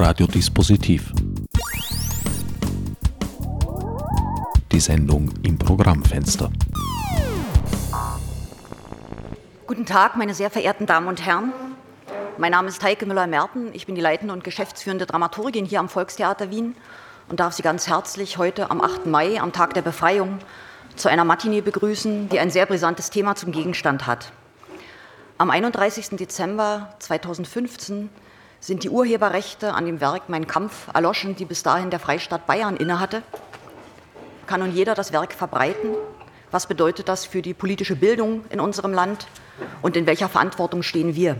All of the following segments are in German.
Radiodispositiv. Die Sendung im Programmfenster. Guten Tag, meine sehr verehrten Damen und Herren. Mein Name ist Heike Müller-Merten. Ich bin die leitende und geschäftsführende Dramaturgin hier am Volkstheater Wien und darf Sie ganz herzlich heute am 8. Mai, am Tag der Befreiung, zu einer Matinee begrüßen, die ein sehr brisantes Thema zum Gegenstand hat. Am 31. Dezember 2015 sind die Urheberrechte an dem Werk Mein Kampf erloschen, die bis dahin der Freistaat Bayern innehatte. Kann nun jeder das Werk verbreiten? Was bedeutet das für die politische Bildung in unserem Land? Und in welcher Verantwortung stehen wir?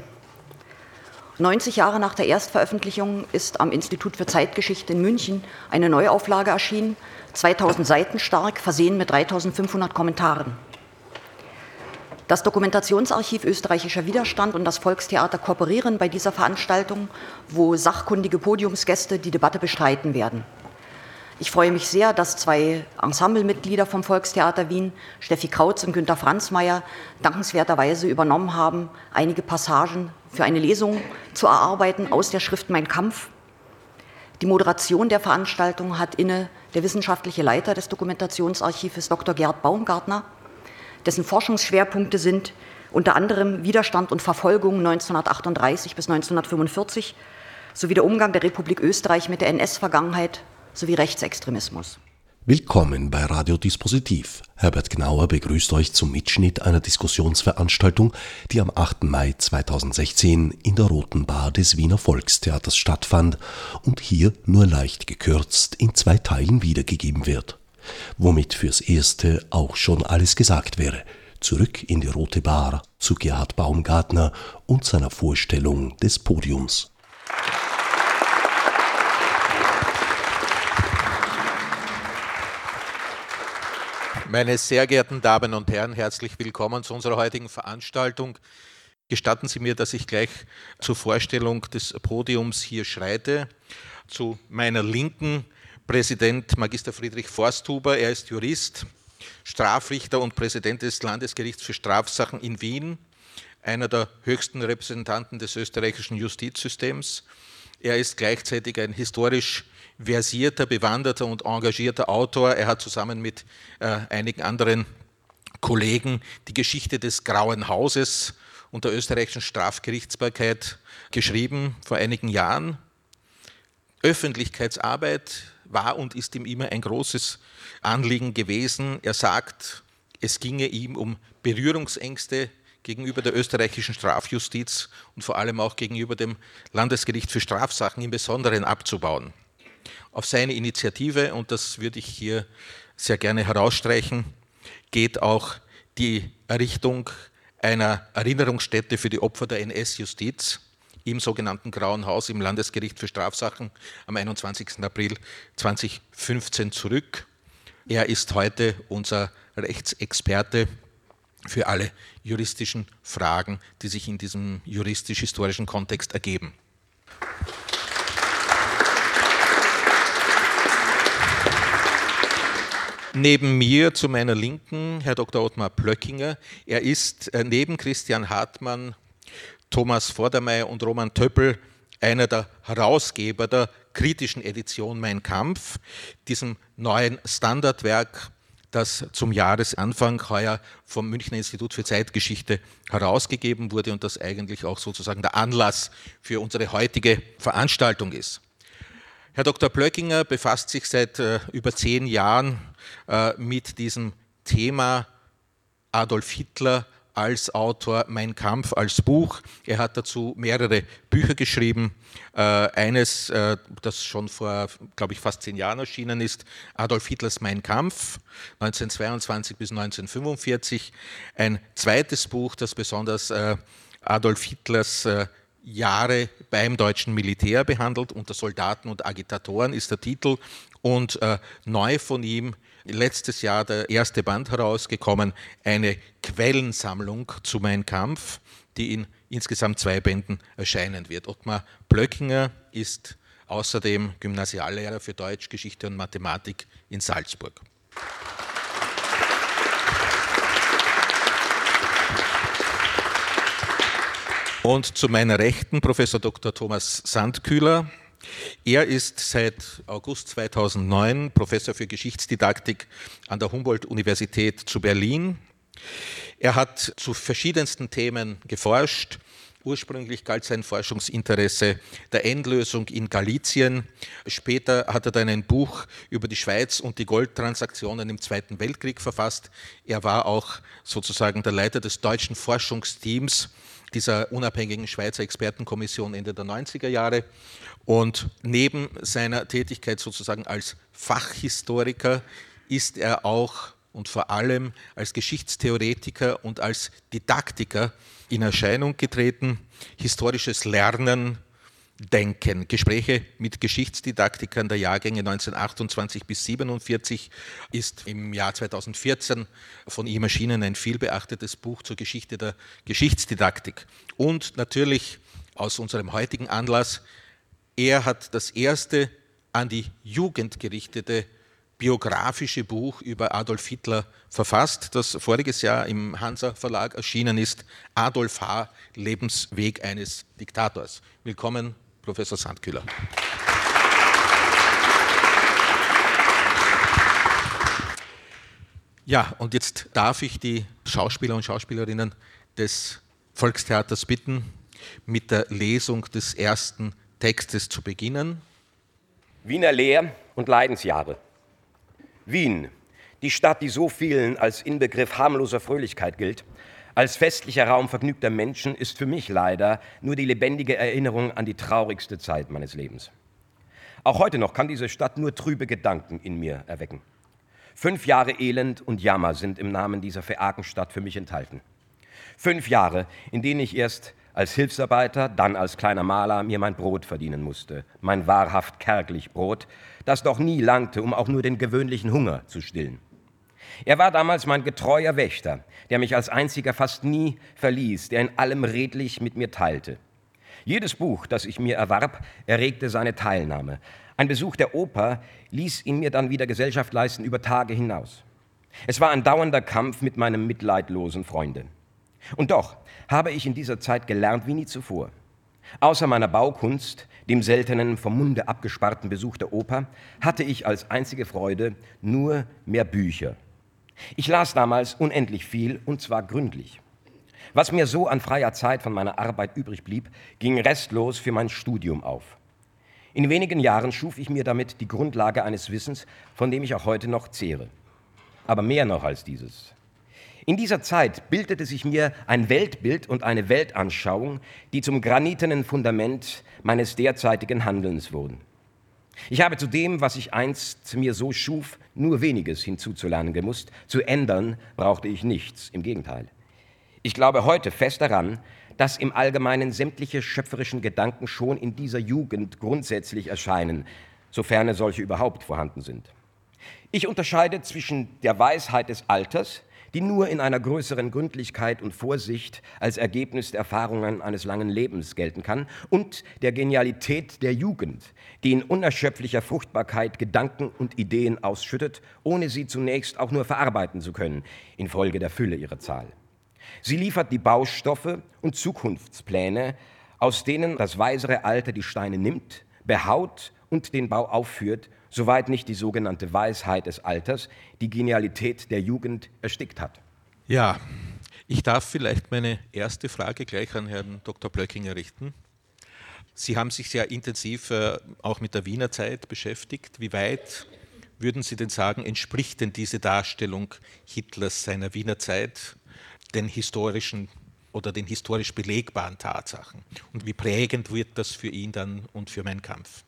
90 Jahre nach der Erstveröffentlichung ist am Institut für Zeitgeschichte in München eine Neuauflage erschienen, 2000 Seiten stark, versehen mit 3500 Kommentaren. Das Dokumentationsarchiv Österreichischer Widerstand und das Volkstheater kooperieren bei dieser Veranstaltung, wo sachkundige Podiumsgäste die Debatte bestreiten werden. Ich freue mich sehr, dass zwei Ensemblemitglieder vom Volkstheater Wien, Steffi Krautz und Günter Franzmeier, dankenswerterweise übernommen haben, einige Passagen für eine Lesung zu erarbeiten aus der Schrift Mein Kampf. Die Moderation der Veranstaltung hat inne der wissenschaftliche Leiter des Dokumentationsarchives Dr. Gerd Baumgartner, dessen Forschungsschwerpunkte sind unter anderem Widerstand und Verfolgung 1938 bis 1945 sowie der Umgang der Republik Österreich mit der NS-Vergangenheit sowie Rechtsextremismus. Willkommen bei Radiodispositiv. Herbert Gnauer begrüßt euch zum Mitschnitt einer Diskussionsveranstaltung, die am 8. Mai 2016 in der Roten Bar des Wiener Volkstheaters stattfand und hier nur leicht gekürzt in zwei Teilen wiedergegeben wird. Womit fürs Erste auch schon alles gesagt wäre. Zurück in die Rote Bar zu Gerhard Baumgartner und seiner Vorstellung des Podiums. Meine sehr geehrten Damen und Herren, herzlich willkommen zu unserer heutigen Veranstaltung. Gestatten Sie mir, dass ich gleich zur Vorstellung des Podiums hier schreite. Zu meiner Linken Präsident Magister Friedrich Forsthuber. Er ist Jurist, Strafrichter und Präsident des Landesgerichts für Strafsachen in Wien, einer der höchsten Repräsentanten des österreichischen Justizsystems. Er ist gleichzeitig ein historisch versierter, bewanderter und engagierter Autor. Er hat zusammen mit äh, einigen anderen Kollegen die Geschichte des Grauen Hauses und der österreichischen Strafgerichtsbarkeit geschrieben vor einigen Jahren. Öffentlichkeitsarbeit war und ist ihm immer ein großes Anliegen gewesen. Er sagt, es ginge ihm um Berührungsängste gegenüber der österreichischen Strafjustiz und vor allem auch gegenüber dem Landesgericht für Strafsachen im Besonderen abzubauen auf seine Initiative, und das würde ich hier sehr gerne herausstreichen, geht auch die Errichtung einer Erinnerungsstätte für die Opfer der NS-Justiz im sogenannten Grauen Haus im Landesgericht für Strafsachen am 21. April 2015 zurück. Er ist heute unser Rechtsexperte für alle juristischen Fragen, die sich in diesem juristisch-historischen Kontext ergeben. Neben mir zu meiner Linken Herr Dr. Ottmar Plöckinger. Er ist äh, neben Christian Hartmann, Thomas Vordermeier und Roman Töppel einer der Herausgeber der kritischen Edition Mein Kampf, diesem neuen Standardwerk, das zum Jahresanfang heuer vom Münchner Institut für Zeitgeschichte herausgegeben wurde und das eigentlich auch sozusagen der Anlass für unsere heutige Veranstaltung ist. Herr Dr. Plöckinger befasst sich seit äh, über zehn Jahren äh, mit diesem Thema Adolf Hitler als Autor Mein Kampf als Buch. Er hat dazu mehrere Bücher geschrieben. Äh, eines, äh, das schon vor, glaube ich, fast zehn Jahren erschienen ist, Adolf Hitlers Mein Kampf, 1922 bis 1945. Ein zweites Buch, das besonders äh, Adolf Hitlers äh, Jahre beim deutschen Militär behandelt. Unter Soldaten und Agitatoren ist der Titel. Und äh, neu von ihm letztes Jahr der erste Band herausgekommen, eine Quellensammlung zu Mein Kampf, die in insgesamt zwei Bänden erscheinen wird. Ottmar Blöckinger ist außerdem Gymnasiallehrer für Deutsch, Geschichte und Mathematik in Salzburg. Und zu meiner Rechten Professor Dr. Thomas Sandkühler. Er ist seit August 2009 Professor für Geschichtsdidaktik an der Humboldt-Universität zu Berlin. Er hat zu verschiedensten Themen geforscht. Ursprünglich galt sein Forschungsinteresse der Endlösung in Galizien. Später hat er dann ein Buch über die Schweiz und die Goldtransaktionen im Zweiten Weltkrieg verfasst. Er war auch sozusagen der Leiter des deutschen Forschungsteams dieser unabhängigen Schweizer Expertenkommission Ende der 90er Jahre. Und neben seiner Tätigkeit sozusagen als Fachhistoriker ist er auch und vor allem als Geschichtstheoretiker und als Didaktiker in Erscheinung getreten. Historisches Lernen, Denken, Gespräche mit Geschichtsdidaktikern der Jahrgänge 1928 bis 47 ist im Jahr 2014 von ihm erschienen ein vielbeachtetes Buch zur Geschichte der Geschichtsdidaktik. Und natürlich aus unserem heutigen Anlass, er hat das erste an die Jugend gerichtete biografische Buch über Adolf Hitler verfasst, das voriges Jahr im Hansa Verlag erschienen ist, Adolf H. Lebensweg eines Diktators. Willkommen, Professor Sandkühler. Ja, und jetzt darf ich die Schauspieler und Schauspielerinnen des Volkstheaters bitten, mit der Lesung des ersten Textes zu beginnen. Wiener Lehr- und Leidensjahre. Wien, die Stadt, die so vielen als Inbegriff harmloser Fröhlichkeit gilt, als festlicher Raum vergnügter Menschen, ist für mich leider nur die lebendige Erinnerung an die traurigste Zeit meines Lebens. Auch heute noch kann diese Stadt nur trübe Gedanken in mir erwecken. Fünf Jahre Elend und Jammer sind im Namen dieser verargen Stadt für mich enthalten. Fünf Jahre, in denen ich erst als Hilfsarbeiter, dann als kleiner Maler mir mein Brot verdienen musste, mein wahrhaft kärglich Brot, das doch nie langte, um auch nur den gewöhnlichen Hunger zu stillen. Er war damals mein getreuer Wächter, der mich als einziger fast nie verließ, der in allem redlich mit mir teilte. Jedes Buch, das ich mir erwarb, erregte seine Teilnahme. Ein Besuch der Oper ließ ihn mir dann wieder Gesellschaft leisten über Tage hinaus. Es war ein dauernder Kampf mit meinem mitleidlosen Freunde. Und doch habe ich in dieser Zeit gelernt wie nie zuvor. Außer meiner Baukunst, dem seltenen vom Munde abgesparten Besuch der Oper, hatte ich als einzige Freude nur mehr Bücher. Ich las damals unendlich viel und zwar gründlich. Was mir so an freier Zeit von meiner Arbeit übrig blieb, ging restlos für mein Studium auf. In wenigen Jahren schuf ich mir damit die Grundlage eines Wissens, von dem ich auch heute noch zehre. Aber mehr noch als dieses. In dieser Zeit bildete sich mir ein Weltbild und eine Weltanschauung, die zum granitenen Fundament meines derzeitigen Handelns wurden. Ich habe zu dem, was ich einst mir so schuf, nur weniges hinzuzulernen gemusst. Zu ändern brauchte ich nichts, im Gegenteil. Ich glaube heute fest daran, dass im Allgemeinen sämtliche schöpferischen Gedanken schon in dieser Jugend grundsätzlich erscheinen, sofern solche überhaupt vorhanden sind. Ich unterscheide zwischen der Weisheit des Alters, die nur in einer größeren Gründlichkeit und Vorsicht als Ergebnis der Erfahrungen eines langen Lebens gelten kann, und der Genialität der Jugend, die in unerschöpflicher Fruchtbarkeit Gedanken und Ideen ausschüttet, ohne sie zunächst auch nur verarbeiten zu können, infolge der Fülle ihrer Zahl. Sie liefert die Baustoffe und Zukunftspläne, aus denen das weisere Alter die Steine nimmt, behaut und den Bau aufführt soweit nicht die sogenannte Weisheit des Alters die Genialität der Jugend erstickt hat. Ja, ich darf vielleicht meine erste Frage gleich an Herrn Dr. Blöckinger richten. Sie haben sich sehr intensiv äh, auch mit der Wiener Zeit beschäftigt. Wie weit würden Sie denn sagen, entspricht denn diese Darstellung Hitlers seiner Wiener Zeit den historischen oder den historisch belegbaren Tatsachen? Und wie prägend wird das für ihn dann und für meinen Kampf?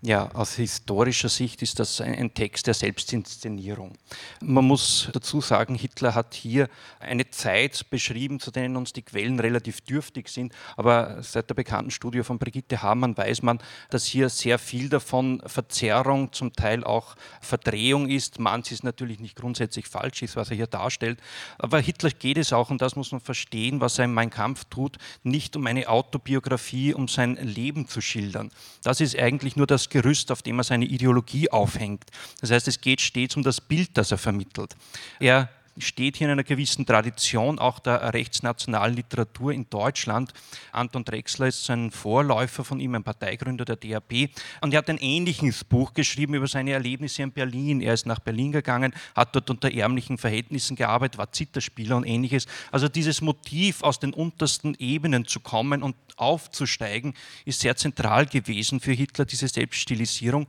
Ja, aus historischer Sicht ist das ein Text der Selbstinszenierung. Man muss dazu sagen, Hitler hat hier eine Zeit beschrieben, zu denen uns die Quellen relativ dürftig sind. Aber seit der bekannten Studie von Brigitte Hamann weiß man, dass hier sehr viel davon Verzerrung, zum Teil auch Verdrehung ist. Manches natürlich nicht grundsätzlich falsch ist, was er hier darstellt. Aber Hitler geht es auch, und das muss man verstehen, was er in Mein Kampf tut, nicht um eine Autobiografie, um sein Leben zu schildern. Das ist eigentlich nur das Gerüst, auf dem er seine Ideologie aufhängt. Das heißt, es geht stets um das Bild, das er vermittelt. Er steht hier in einer gewissen Tradition auch der rechtsnationalen Literatur in Deutschland. Anton Drexler ist ein Vorläufer von ihm, ein Parteigründer der DAP. Und er hat ein ähnliches Buch geschrieben über seine Erlebnisse in Berlin. Er ist nach Berlin gegangen, hat dort unter ärmlichen Verhältnissen gearbeitet, war Zitterspieler und ähnliches. Also dieses Motiv, aus den untersten Ebenen zu kommen und aufzusteigen, ist sehr zentral gewesen für Hitler, diese Selbststilisierung.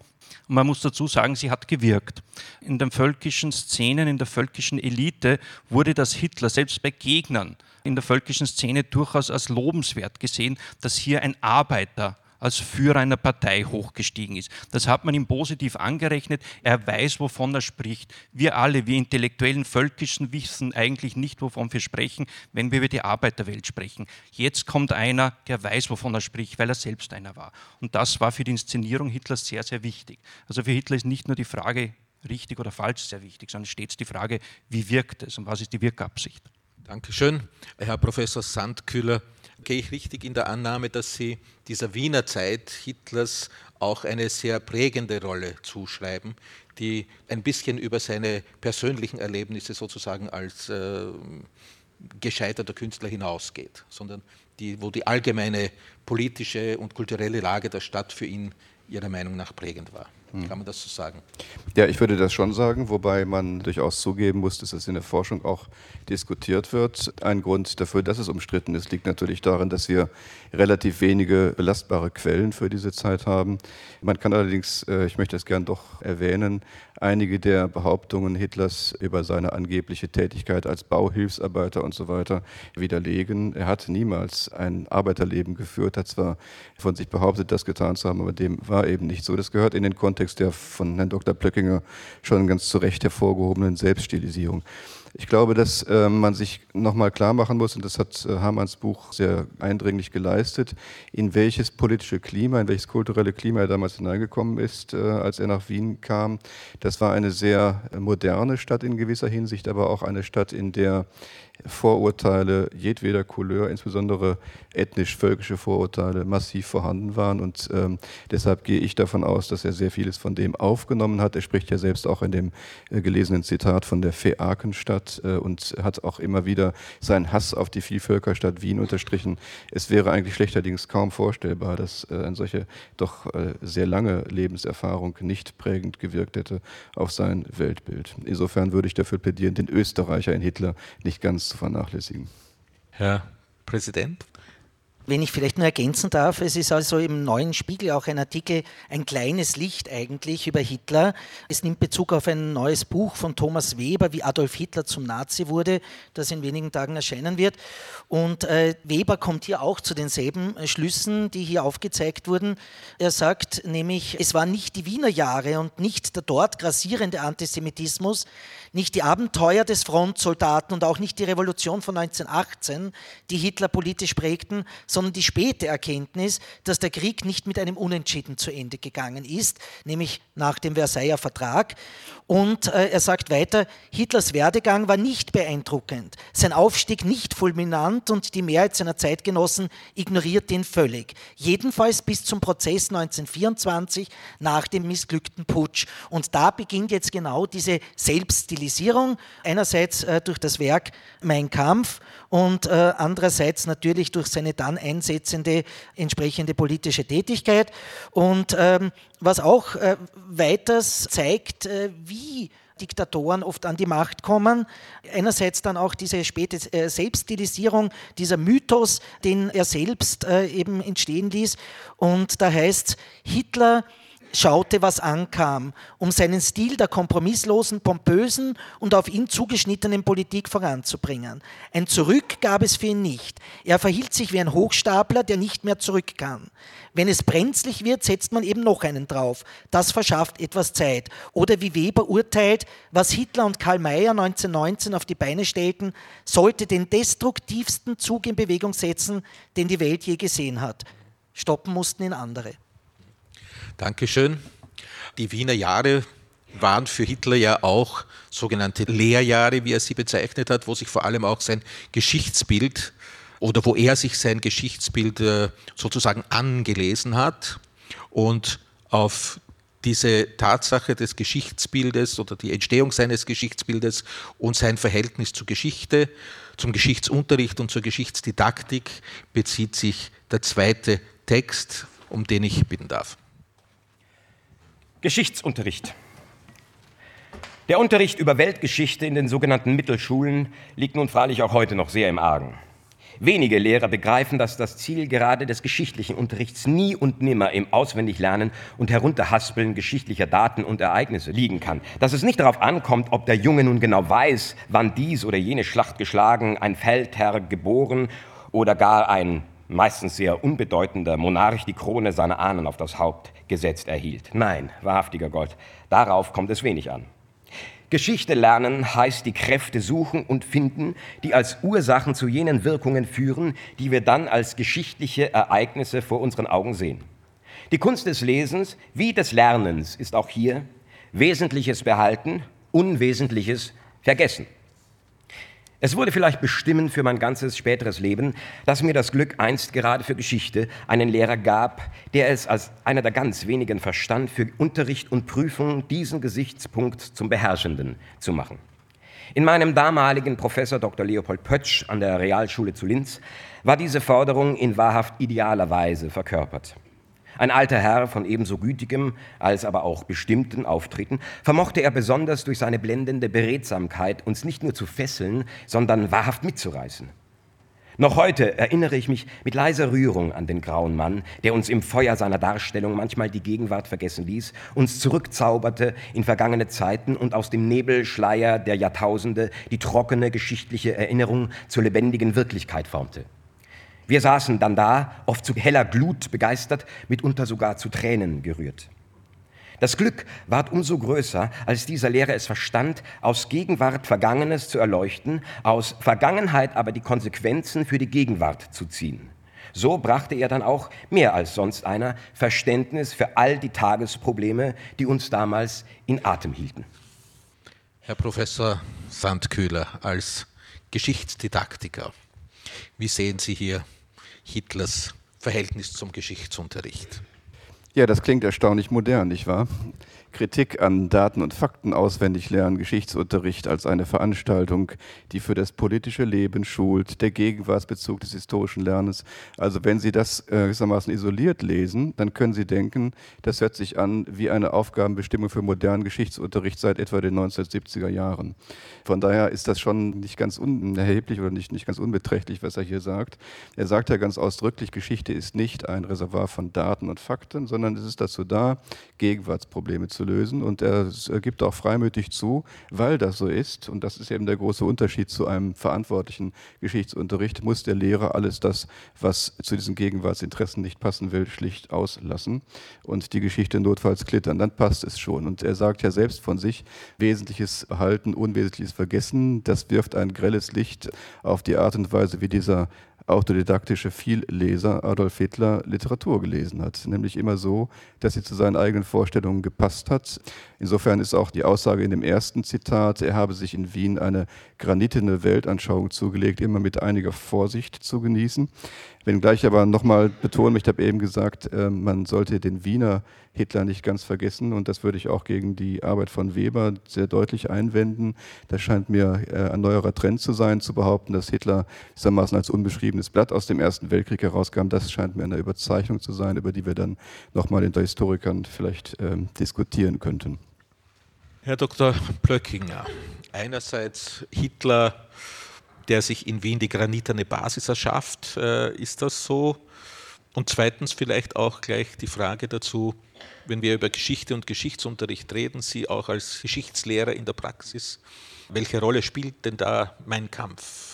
Und man muss dazu sagen, sie hat gewirkt. In den völkischen Szenen, in der völkischen Elite wurde das Hitler, selbst bei Gegnern in der völkischen Szene, durchaus als lobenswert gesehen, dass hier ein Arbeiter als Führer einer Partei hochgestiegen ist. Das hat man ihm positiv angerechnet. Er weiß, wovon er spricht. Wir alle, wir intellektuellen Völkischen, wissen eigentlich nicht, wovon wir sprechen, wenn wir über die Arbeiterwelt sprechen. Jetzt kommt einer, der weiß, wovon er spricht, weil er selbst einer war. Und das war für die Inszenierung Hitlers sehr, sehr wichtig. Also für Hitler ist nicht nur die Frage, richtig oder falsch, sehr wichtig, sondern stets die Frage, wie wirkt es und was ist die Wirkabsicht. Dankeschön. Herr Professor Sandkühler, gehe ich richtig in der Annahme, dass Sie dieser Wiener Zeit Hitlers auch eine sehr prägende Rolle zuschreiben, die ein bisschen über seine persönlichen Erlebnisse sozusagen als äh, gescheiterter Künstler hinausgeht, sondern die, wo die allgemeine politische und kulturelle Lage der Stadt für ihn Ihrer Meinung nach prägend war. Hm. Kann man das so sagen? Ja, ich würde das schon sagen, wobei man durchaus zugeben muss, dass es in der Forschung auch diskutiert wird. Ein Grund dafür, dass es umstritten ist, liegt natürlich darin, dass wir relativ wenige belastbare Quellen für diese Zeit haben. Man kann allerdings, äh, ich möchte es gern doch erwähnen, einige der Behauptungen Hitlers über seine angebliche Tätigkeit als Bauhilfsarbeiter und so weiter widerlegen. Er hat niemals ein Arbeiterleben geführt, hat zwar von sich behauptet, das getan zu haben, aber dem war eben nicht so. Das gehört in den Kontext der von Herrn Dr. Plöckinger schon ganz zu Recht hervorgehobenen Selbststilisierung. Ich glaube, dass äh, man sich nochmal klar machen muss, und das hat äh, Hamanns Buch sehr eindringlich geleistet, in welches politische Klima, in welches kulturelle Klima er damals hineingekommen ist, äh, als er nach Wien kam. Das war eine sehr äh, moderne Stadt in gewisser Hinsicht, aber auch eine Stadt, in der Vorurteile jedweder Couleur, insbesondere ethnisch-völkische Vorurteile, massiv vorhanden waren. Und ähm, deshalb gehe ich davon aus, dass er sehr vieles von dem aufgenommen hat. Er spricht ja selbst auch in dem äh, gelesenen Zitat von der Feakenstadt äh, und hat auch immer wieder seinen Hass auf die Vielvölkerstadt Wien unterstrichen. Es wäre eigentlich schlechterdings kaum vorstellbar, dass äh, eine solche doch äh, sehr lange Lebenserfahrung nicht prägend gewirkt hätte auf sein Weltbild. Insofern würde ich dafür plädieren, den Österreicher in Hitler nicht ganz zu vernachlässigen. Herr Präsident? Wenn ich vielleicht nur ergänzen darf, es ist also im neuen Spiegel auch ein Artikel, ein kleines Licht eigentlich über Hitler. Es nimmt Bezug auf ein neues Buch von Thomas Weber, wie Adolf Hitler zum Nazi wurde, das in wenigen Tagen erscheinen wird. Und äh, Weber kommt hier auch zu denselben äh, Schlüssen, die hier aufgezeigt wurden. Er sagt nämlich, es waren nicht die Wiener Jahre und nicht der dort grassierende Antisemitismus, nicht die Abenteuer des Frontsoldaten und auch nicht die Revolution von 1918, die Hitler politisch prägten, sondern die späte Erkenntnis, dass der Krieg nicht mit einem Unentschieden zu Ende gegangen ist, nämlich nach dem Versailler Vertrag. Und äh, er sagt weiter, Hitlers Werdegang war nicht beeindruckend, sein Aufstieg nicht fulminant und die Mehrheit seiner Zeitgenossen ignoriert ihn völlig. Jedenfalls bis zum Prozess 1924 nach dem missglückten Putsch. Und da beginnt jetzt genau diese Selbststilisierung, einerseits äh, durch das Werk Mein Kampf und äh, andererseits natürlich durch seine dann einsetzende entsprechende politische Tätigkeit. Und ähm, was auch äh, weiters zeigt, äh, wie Diktatoren oft an die Macht kommen. Einerseits dann auch diese späte äh, Selbststilisierung, dieser Mythos, den er selbst äh, eben entstehen ließ. Und da heißt Hitler schaute, was ankam, um seinen Stil der kompromisslosen, pompösen und auf ihn zugeschnittenen Politik voranzubringen. Ein Zurück gab es für ihn nicht. Er verhielt sich wie ein Hochstapler, der nicht mehr zurück kann. Wenn es brenzlig wird, setzt man eben noch einen drauf. Das verschafft etwas Zeit. Oder wie Weber urteilt, was Hitler und Karl Mayer 1919 auf die Beine stellten, sollte den destruktivsten Zug in Bewegung setzen, den die Welt je gesehen hat. Stoppen mussten ihn andere. Dankeschön. Die Wiener Jahre waren für Hitler ja auch sogenannte Lehrjahre, wie er sie bezeichnet hat, wo sich vor allem auch sein Geschichtsbild oder wo er sich sein Geschichtsbild äh, sozusagen angelesen hat und auf diese Tatsache des Geschichtsbildes oder die Entstehung seines Geschichtsbildes und sein Verhältnis zur Geschichte, zum Geschichtsunterricht und zur Geschichtsdidaktik bezieht sich der zweite Text, um den ich bitten darf. Geschichtsunterricht. Der Unterricht über Weltgeschichte in den sogenannten Mittelschulen liegt nun freilich auch heute noch sehr im Argen. Wenige Lehrer begreifen, dass das Ziel gerade des geschichtlichen Unterrichts nie und nimmer im Auswendiglernen und Herunterhaspeln geschichtlicher Daten und Ereignisse liegen kann. Dass es nicht darauf ankommt, ob der Junge nun genau weiß, wann dies oder jene Schlacht geschlagen, ein Feldherr geboren oder gar ein meistens sehr unbedeutender Monarch die Krone seiner Ahnen auf das Haupt gesetzt erhielt. Nein, wahrhaftiger Gott, darauf kommt es wenig an. Geschichte lernen heißt die Kräfte suchen und finden, die als Ursachen zu jenen Wirkungen führen, die wir dann als geschichtliche Ereignisse vor unseren Augen sehen. Die Kunst des Lesens wie des Lernens ist auch hier Wesentliches behalten, Unwesentliches vergessen. Es wurde vielleicht bestimmend für mein ganzes späteres Leben, dass mir das Glück einst gerade für Geschichte einen Lehrer gab, der es als einer der ganz wenigen verstand, für Unterricht und Prüfung diesen Gesichtspunkt zum Beherrschenden zu machen. In meinem damaligen Professor Dr. Leopold Pötsch an der Realschule zu Linz war diese Forderung in wahrhaft idealer Weise verkörpert. Ein alter Herr von ebenso gütigem als aber auch bestimmten Auftreten, vermochte er besonders durch seine blendende Beredsamkeit uns nicht nur zu fesseln, sondern wahrhaft mitzureißen. Noch heute erinnere ich mich mit leiser Rührung an den grauen Mann, der uns im Feuer seiner Darstellung manchmal die Gegenwart vergessen ließ, uns zurückzauberte in vergangene Zeiten und aus dem Nebelschleier der Jahrtausende die trockene geschichtliche Erinnerung zur lebendigen Wirklichkeit formte. Wir saßen dann da, oft zu heller Glut begeistert, mitunter sogar zu Tränen gerührt. Das Glück ward umso größer, als dieser Lehrer es verstand, aus Gegenwart Vergangenes zu erleuchten, aus Vergangenheit aber die Konsequenzen für die Gegenwart zu ziehen. So brachte er dann auch mehr als sonst einer Verständnis für all die Tagesprobleme, die uns damals in Atem hielten. Herr Professor Sandkühler, als Geschichtsdidaktiker, wie sehen Sie hier Hitlers Verhältnis zum Geschichtsunterricht. Ja, das klingt erstaunlich modern, nicht wahr? Kritik an Daten und Fakten auswendig lernen, Geschichtsunterricht als eine Veranstaltung, die für das politische Leben schult, der Gegenwartsbezug des historischen Lernens. Also wenn Sie das äh, gewissermaßen isoliert lesen, dann können Sie denken, das hört sich an wie eine Aufgabenbestimmung für modernen Geschichtsunterricht seit etwa den 1970er Jahren. Von daher ist das schon nicht ganz unerheblich oder nicht, nicht ganz unbeträchtlich, was er hier sagt. Er sagt ja ganz ausdrücklich, Geschichte ist nicht ein Reservoir von Daten und Fakten, sondern es ist dazu da, Gegenwartsprobleme zu lösen. Und er gibt auch freimütig zu, weil das so ist, und das ist eben der große Unterschied zu einem verantwortlichen Geschichtsunterricht, muss der Lehrer alles das, was zu diesen Gegenwartsinteressen nicht passen will, schlicht auslassen und die Geschichte notfalls klittern. Dann passt es schon. Und er sagt ja selbst von sich, Wesentliches behalten, Unwesentliches vergessen. Das wirft ein grelles Licht auf die Art und Weise, wie dieser autodidaktische Vielleser Adolf Hitler Literatur gelesen hat. Nämlich immer so, dass sie zu seinen eigenen Vorstellungen gepasst hat. Insofern ist auch die Aussage in dem ersten Zitat, er habe sich in Wien eine granitene Weltanschauung zugelegt, immer mit einiger Vorsicht zu genießen. Wenngleich aber nochmal betonen, ich habe eben gesagt, ähm, man sollte den Wiener Hitler nicht ganz vergessen und das würde ich auch gegen die Arbeit von Weber sehr deutlich einwenden. Das scheint mir äh, ein neuerer Trend zu sein, zu behaupten, dass Hitler gewissermaßen als unbeschriebenes Blatt aus dem Ersten Weltkrieg herauskam. Das scheint mir eine Überzeichnung zu sein, über die wir dann nochmal unter Historikern vielleicht ähm, diskutieren könnten. Herr Dr. Plöckinger, einerseits Hitler der sich in Wien die graniterne Basis erschafft. Äh, ist das so? Und zweitens vielleicht auch gleich die Frage dazu, wenn wir über Geschichte und Geschichtsunterricht reden, Sie auch als Geschichtslehrer in der Praxis, welche Rolle spielt denn da mein Kampf?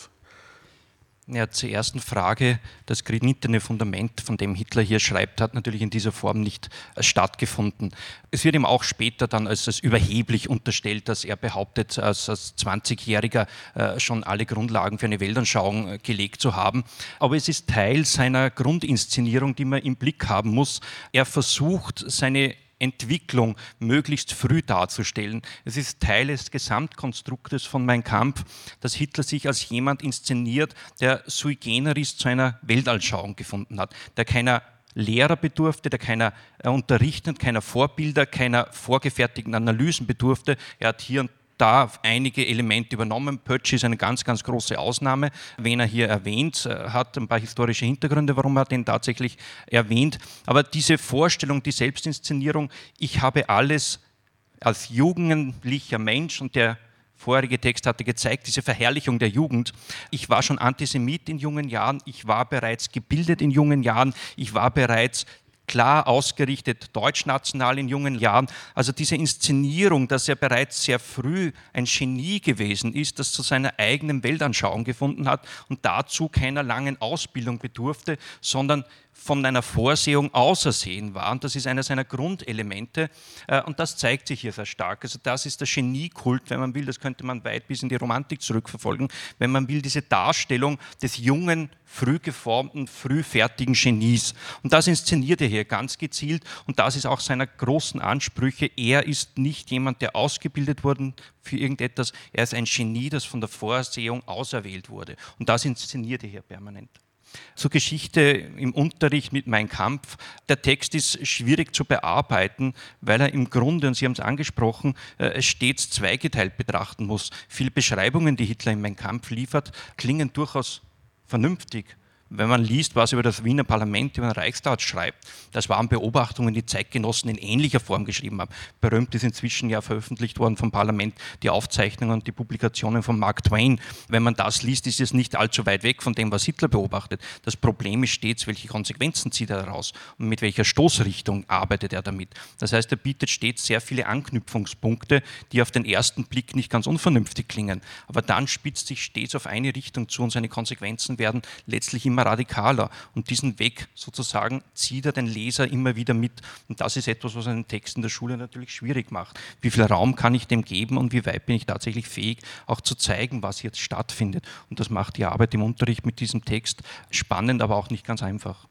Ja, zur ersten Frage. Das granitene Fundament, von dem Hitler hier schreibt, hat natürlich in dieser Form nicht äh, stattgefunden. Es wird ihm auch später dann als, als überheblich unterstellt, dass er behauptet, als, als 20-Jähriger äh, schon alle Grundlagen für eine Weltanschauung äh, gelegt zu haben. Aber es ist Teil seiner Grundinszenierung, die man im Blick haben muss. Er versucht, seine Entwicklung möglichst früh darzustellen. Es ist Teil des Gesamtkonstruktes von Mein Kampf, dass Hitler sich als jemand inszeniert, der sui generis zu einer Weltanschauung gefunden hat, der keiner Lehrer bedurfte, der keiner äh, Unterrichten, keiner Vorbilder, keiner vorgefertigten Analysen bedurfte. Er hat hier und da einige Elemente übernommen. Pötsch ist eine ganz, ganz große Ausnahme, wen er hier erwähnt, äh, hat ein paar historische Hintergründe, warum er den tatsächlich erwähnt. Aber diese Vorstellung, die Selbstinszenierung, ich habe alles als jugendlicher Mensch und der vorherige Text hatte gezeigt, diese Verherrlichung der Jugend. Ich war schon Antisemit in jungen Jahren, ich war bereits gebildet in jungen Jahren, ich war bereits klar ausgerichtet, deutschnational in jungen Jahren. Also diese Inszenierung, dass er bereits sehr früh ein Genie gewesen ist, das zu seiner eigenen Weltanschauung gefunden hat und dazu keiner langen Ausbildung bedurfte, sondern von einer Vorsehung ausersehen war. Und das ist einer seiner Grundelemente. Äh, und das zeigt sich hier sehr stark. Also das ist der Geniekult, wenn man will. Das könnte man weit bis in die Romantik zurückverfolgen. Wenn man will, diese Darstellung des jungen, früh geformten, früh fertigen Genies. Und das inszeniert er hier ganz gezielt. Und das ist auch seiner großen Ansprüche. Er ist nicht jemand, der ausgebildet wurde für irgendetwas. Er ist ein Genie, das von der Vorsehung auserwählt wurde. Und das inszeniert er hier permanent zur Geschichte im Unterricht mit Mein Kampf. Der Text ist schwierig zu bearbeiten, weil er im Grunde, und Sie haben es angesprochen, äh, stets zweigeteilt betrachten muss. Viele Beschreibungen, die Hitler in Mein Kampf liefert, klingen durchaus vernünftig wenn man liest, was über das Wiener Parlament, über den Reichstag schreibt, das waren Beobachtungen, die Zeitgenossen in ähnlicher Form geschrieben haben. Berühmt ist inzwischen ja veröffentlicht worden vom Parlament die Aufzeichnungen und die Publikationen von Mark Twain. Wenn man das liest, ist es nicht allzu weit weg von dem, was Hitler beobachtet. Das Problem ist stets, welche Konsequenzen zieht er daraus und mit welcher Stoßrichtung arbeitet er damit. Das heißt, er bietet stets sehr viele Anknüpfungspunkte, die auf den ersten Blick nicht ganz unvernünftig klingen. Aber dann spitzt sich stets auf eine Richtung zu und seine Konsequenzen werden letztlich immer radikaler. Und diesen Weg sozusagen zieht er den Leser immer wieder mit. Und das ist etwas, was einen Text in der Schule natürlich schwierig macht. Wie viel Raum kann ich dem geben und wie weit bin ich tatsächlich fähig, auch zu zeigen, was jetzt stattfindet. Und das macht die Arbeit im Unterricht mit diesem Text spannend, aber auch nicht ganz einfach.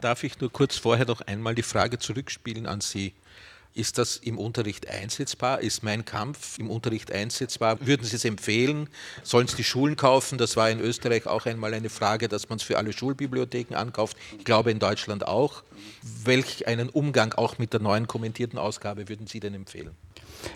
Darf ich nur kurz vorher noch einmal die Frage zurückspielen an Sie? Ist das im Unterricht einsetzbar? Ist mein Kampf im Unterricht einsetzbar? Würden Sie es empfehlen? Sollen es die Schulen kaufen? Das war in Österreich auch einmal eine Frage, dass man es für alle Schulbibliotheken ankauft. Ich glaube in Deutschland auch. Welch einen Umgang auch mit der neuen kommentierten Ausgabe würden Sie denn empfehlen?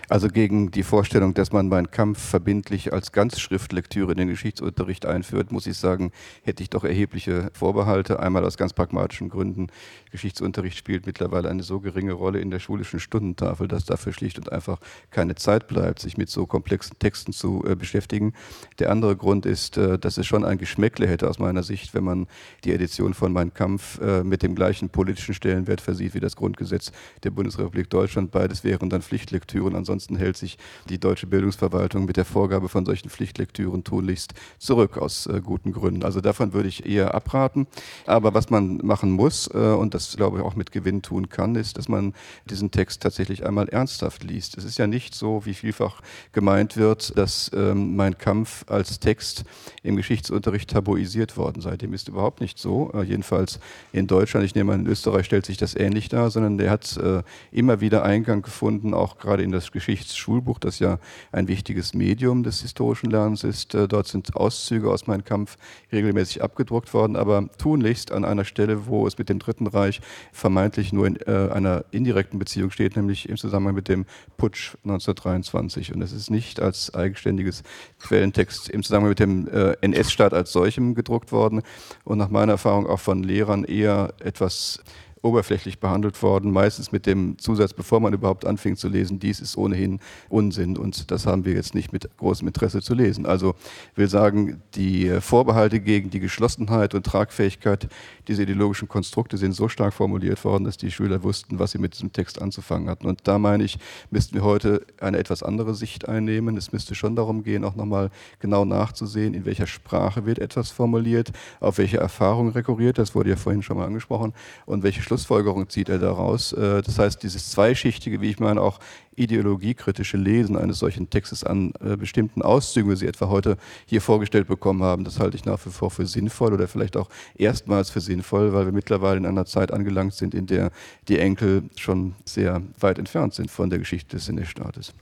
Also gegen die Vorstellung, dass man meinen Kampf verbindlich als Ganzschriftlektüre in den Geschichtsunterricht einführt, muss ich sagen, hätte ich doch erhebliche Vorbehalte. Einmal aus ganz pragmatischen Gründen. Geschichtsunterricht spielt mittlerweile eine so geringe Rolle in der schulischen Stundentafel, dass dafür schlicht und einfach keine Zeit bleibt, sich mit so komplexen Texten zu äh, beschäftigen. Der andere Grund ist, äh, dass es schon ein Geschmäckle hätte aus meiner Sicht, wenn man die Edition von Mein Kampf äh, mit dem gleichen politischen Stellenwert versieht wie das Grundgesetz der Bundesrepublik Deutschland. Beides wären dann Pflichtlektüren Ansonsten hält sich die deutsche Bildungsverwaltung mit der Vorgabe von solchen Pflichtlektüren tunlichst zurück aus äh, guten Gründen. Also davon würde ich eher abraten. Aber was man machen muss, äh, und das glaube ich auch mit Gewinn tun kann, ist, dass man diesen Text tatsächlich einmal ernsthaft liest. Es ist ja nicht so, wie vielfach gemeint wird, dass ähm, mein Kampf als Text im Geschichtsunterricht tabuisiert worden sei. Dem ist überhaupt nicht so. Äh, jedenfalls in Deutschland, ich nehme an, in Österreich stellt sich das ähnlich dar, sondern der hat äh, immer wieder Eingang gefunden, auch gerade in das Geschichtsschulbuch, das ja ein wichtiges Medium des historischen Lernens ist. Äh, dort sind Auszüge aus meinem Kampf regelmäßig abgedruckt worden, aber tunlichst an einer Stelle, wo es mit dem Dritten Reich vermeintlich nur in äh, einer indirekten Beziehung steht, nämlich im Zusammenhang mit dem Putsch 1923. Und es ist nicht als eigenständiges Quellentext im Zusammenhang mit dem äh, NS-Staat als solchem gedruckt worden und nach meiner Erfahrung auch von Lehrern eher etwas oberflächlich behandelt worden, meistens mit dem Zusatz, bevor man überhaupt anfängt zu lesen, dies ist ohnehin Unsinn und das haben wir jetzt nicht mit großem Interesse zu lesen. Also will sagen, die Vorbehalte gegen die Geschlossenheit und Tragfähigkeit dieser ideologischen Konstrukte sind so stark formuliert worden, dass die Schüler wussten, was sie mit diesem Text anzufangen hatten. Und da meine ich, müssten wir heute eine etwas andere Sicht einnehmen. Es müsste schon darum gehen, auch nochmal genau nachzusehen, in welcher Sprache wird etwas formuliert, auf welche Erfahrung rekurriert, das wurde ja vorhin schon mal angesprochen, und welche Schlussfolgerung zieht er daraus. Äh, das heißt, dieses zweischichtige, wie ich meine, auch ideologiekritische Lesen eines solchen Textes an äh, bestimmten Auszügen, wie Sie etwa heute hier vorgestellt bekommen haben, das halte ich nach wie vor für sinnvoll oder vielleicht auch erstmals für sinnvoll, weil wir mittlerweile in einer Zeit angelangt sind, in der die Enkel schon sehr weit entfernt sind von der Geschichte des NS-Staates.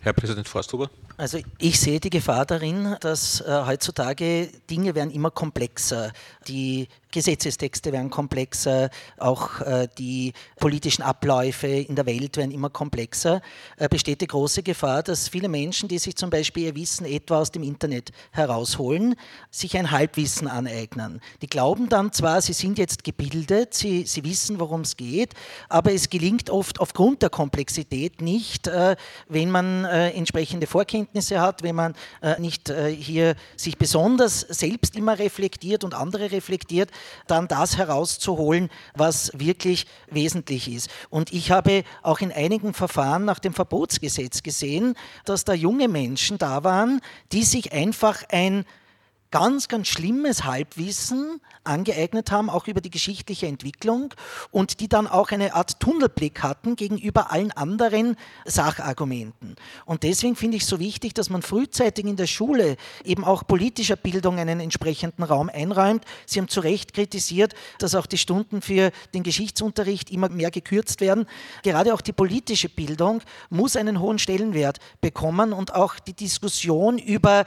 Herr Präsident Forsthuber? Also ich sehe die Gefahr darin, dass äh, heutzutage Dinge werden immer komplexer. Die Gesetzestexte werden komplexer, auch äh, die politischen Abläufe in der Welt werden immer komplexer, äh, besteht die große Gefahr, dass viele Menschen, die sich zum Beispiel ihr Wissen etwa aus dem Internet herausholen, sich ein Halbwissen aneignen. Die glauben dann zwar, sie sind jetzt gebildet, sie, sie wissen, worum es geht, aber es gelingt oft aufgrund der Komplexität nicht, äh, wenn man entsprechende Vorkenntnisse hat, wenn man nicht hier sich besonders selbst immer reflektiert und andere reflektiert, dann das herauszuholen, was wirklich wesentlich ist. Und ich habe auch in einigen Verfahren nach dem Verbotsgesetz gesehen, dass da junge Menschen da waren, die sich einfach ein ganz, ganz schlimmes Halbwissen angeeignet haben, auch über die geschichtliche Entwicklung und die dann auch eine Art Tunnelblick hatten gegenüber allen anderen Sachargumenten. Und deswegen finde ich es so wichtig, dass man frühzeitig in der Schule eben auch politischer Bildung einen entsprechenden Raum einräumt. Sie haben zu Recht kritisiert, dass auch die Stunden für den Geschichtsunterricht immer mehr gekürzt werden. Gerade auch die politische Bildung muss einen hohen Stellenwert bekommen und auch die Diskussion über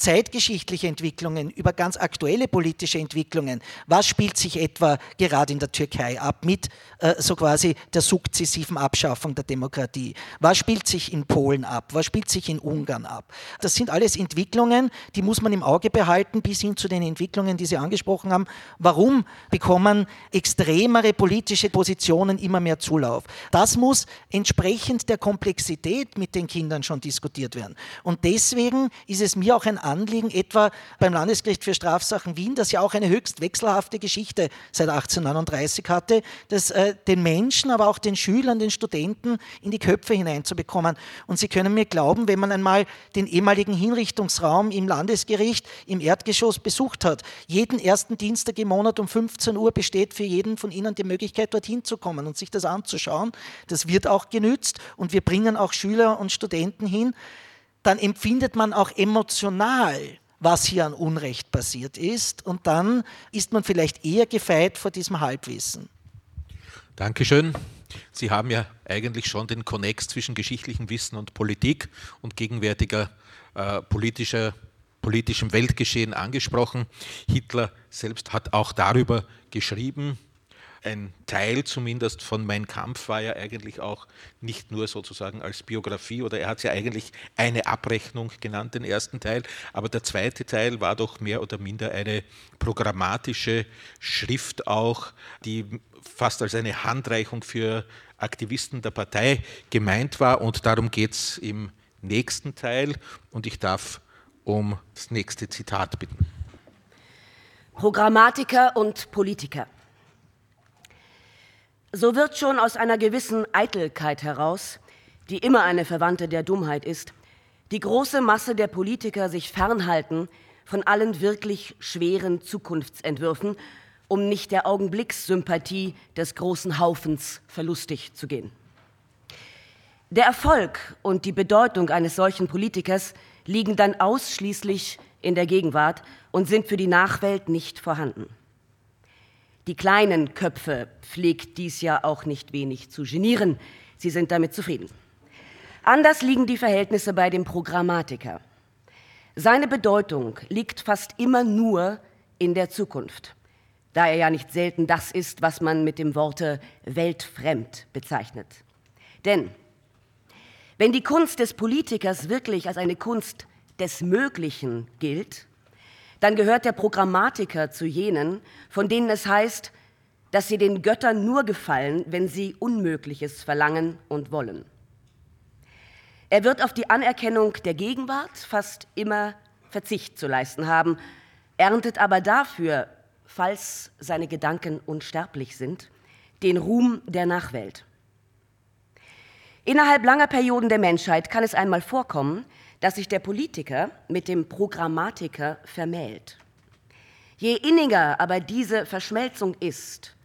zeitgeschichtliche Entwicklungen, über ganz aktuelle politische Entwicklungen. Was spielt sich etwa gerade in der Türkei ab mit äh, so quasi der sukzessiven Abschaffung der Demokratie? Was spielt sich in Polen ab? Was spielt sich in Ungarn ab? Das sind alles Entwicklungen, die muss man im Auge behalten, bis hin zu den Entwicklungen, die Sie angesprochen haben. Warum bekommen extremere politische Positionen immer mehr Zulauf? Das muss entsprechend der Komplexität mit den Kindern schon diskutiert werden. Und deswegen ist es mir auch ein Anliegen, etwa beim Landesgericht für Strafsachen Wien, das ja auch eine höchst wechselhafte Geschichte seit 1839 hatte, das äh, den Menschen, aber auch den Schülern, den Studenten in die Köpfe hineinzubekommen. Und Sie können mir glauben, wenn man einmal den ehemaligen Hinrichtungsraum im Landesgericht im Erdgeschoss besucht hat, jeden ersten Dienstag im Monat um 15 Uhr besteht für jeden von Ihnen die Möglichkeit, dorthin zu kommen und sich das anzuschauen. Das wird auch genützt und wir bringen auch Schüler und Studenten hin dann empfindet man auch emotional, was hier an Unrecht passiert ist und dann ist man vielleicht eher gefeit vor diesem Halbwissen. Dankeschön. Sie haben ja eigentlich schon den Konnex zwischen geschichtlichem Wissen und Politik und gegenwärtiger äh, politischer, politischem Weltgeschehen angesprochen. Hitler selbst hat auch darüber geschrieben, ein Teil zumindest von Mein Kampf war ja eigentlich auch nicht nur sozusagen als Biografie oder er hat es ja eigentlich eine Abrechnung genannt, den ersten Teil, aber der zweite Teil war doch mehr oder minder eine programmatische Schrift auch, die fast als eine Handreichung für Aktivisten der Partei gemeint war und darum geht es im nächsten Teil und ich darf um das nächste Zitat bitten. Programmatiker und Politiker. So wird schon aus einer gewissen Eitelkeit heraus, die immer eine Verwandte der Dummheit ist, die große Masse der Politiker sich fernhalten von allen wirklich schweren Zukunftsentwürfen, um nicht der Augenblickssympathie des großen Haufens verlustig zu gehen. Der Erfolg und die Bedeutung eines solchen Politikers liegen dann ausschließlich in der Gegenwart und sind für die Nachwelt nicht vorhanden. Die kleinen Köpfe pflegt dies ja auch nicht wenig zu genieren. Sie sind damit zufrieden. Anders liegen die Verhältnisse bei dem Programmatiker. Seine Bedeutung liegt fast immer nur in der Zukunft, da er ja nicht selten das ist, was man mit dem Worte weltfremd bezeichnet. Denn wenn die Kunst des Politikers wirklich als eine Kunst des Möglichen gilt, dann gehört der Programmatiker zu jenen, von denen es heißt, dass sie den Göttern nur gefallen, wenn sie Unmögliches verlangen und wollen. Er wird auf die Anerkennung der Gegenwart fast immer Verzicht zu leisten haben, erntet aber dafür, falls seine Gedanken unsterblich sind, den Ruhm der Nachwelt. Innerhalb langer Perioden der Menschheit kann es einmal vorkommen, dass sich der Politiker mit dem Programmatiker vermählt. Je inniger aber diese Verschmelzung ist,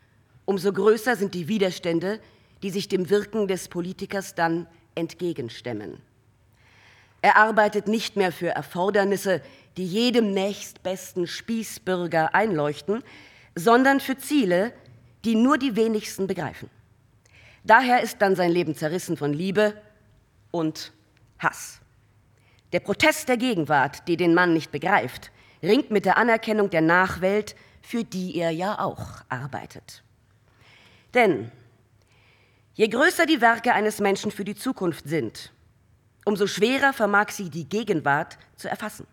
umso größer sind die Widerstände, die sich dem Wirken des Politikers dann entgegenstemmen. Er arbeitet nicht mehr für Erfordernisse, die jedem nächstbesten Spießbürger einleuchten, sondern für Ziele, die nur die wenigsten begreifen. Daher ist dann sein Leben zerrissen von Liebe und Hass. Der Protest der Gegenwart, die den Mann nicht begreift, ringt mit der Anerkennung der Nachwelt für die er ja auch arbeitet. Denn je größer die Werke eines Menschen für die Zukunft sind, umso schwerer vermag sie die Gegenwart zu erfassen.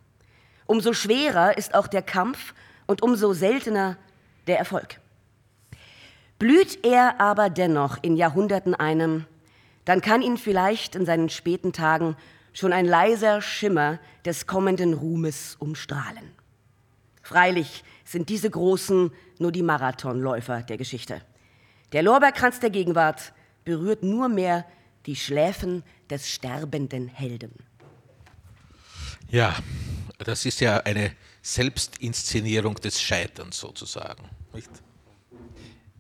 Umso schwerer ist auch der Kampf und umso seltener der Erfolg. Blüht er aber dennoch in Jahrhunderten einem, dann kann ihn vielleicht in seinen späten Tagen schon ein leiser Schimmer des kommenden Ruhmes umstrahlen. Freilich sind diese Großen nur die Marathonläufer der Geschichte. Der Lorbeerkranz der Gegenwart berührt nur mehr die Schläfen des sterbenden Helden. Ja, das ist ja eine Selbstinszenierung des Scheiterns sozusagen. Nicht?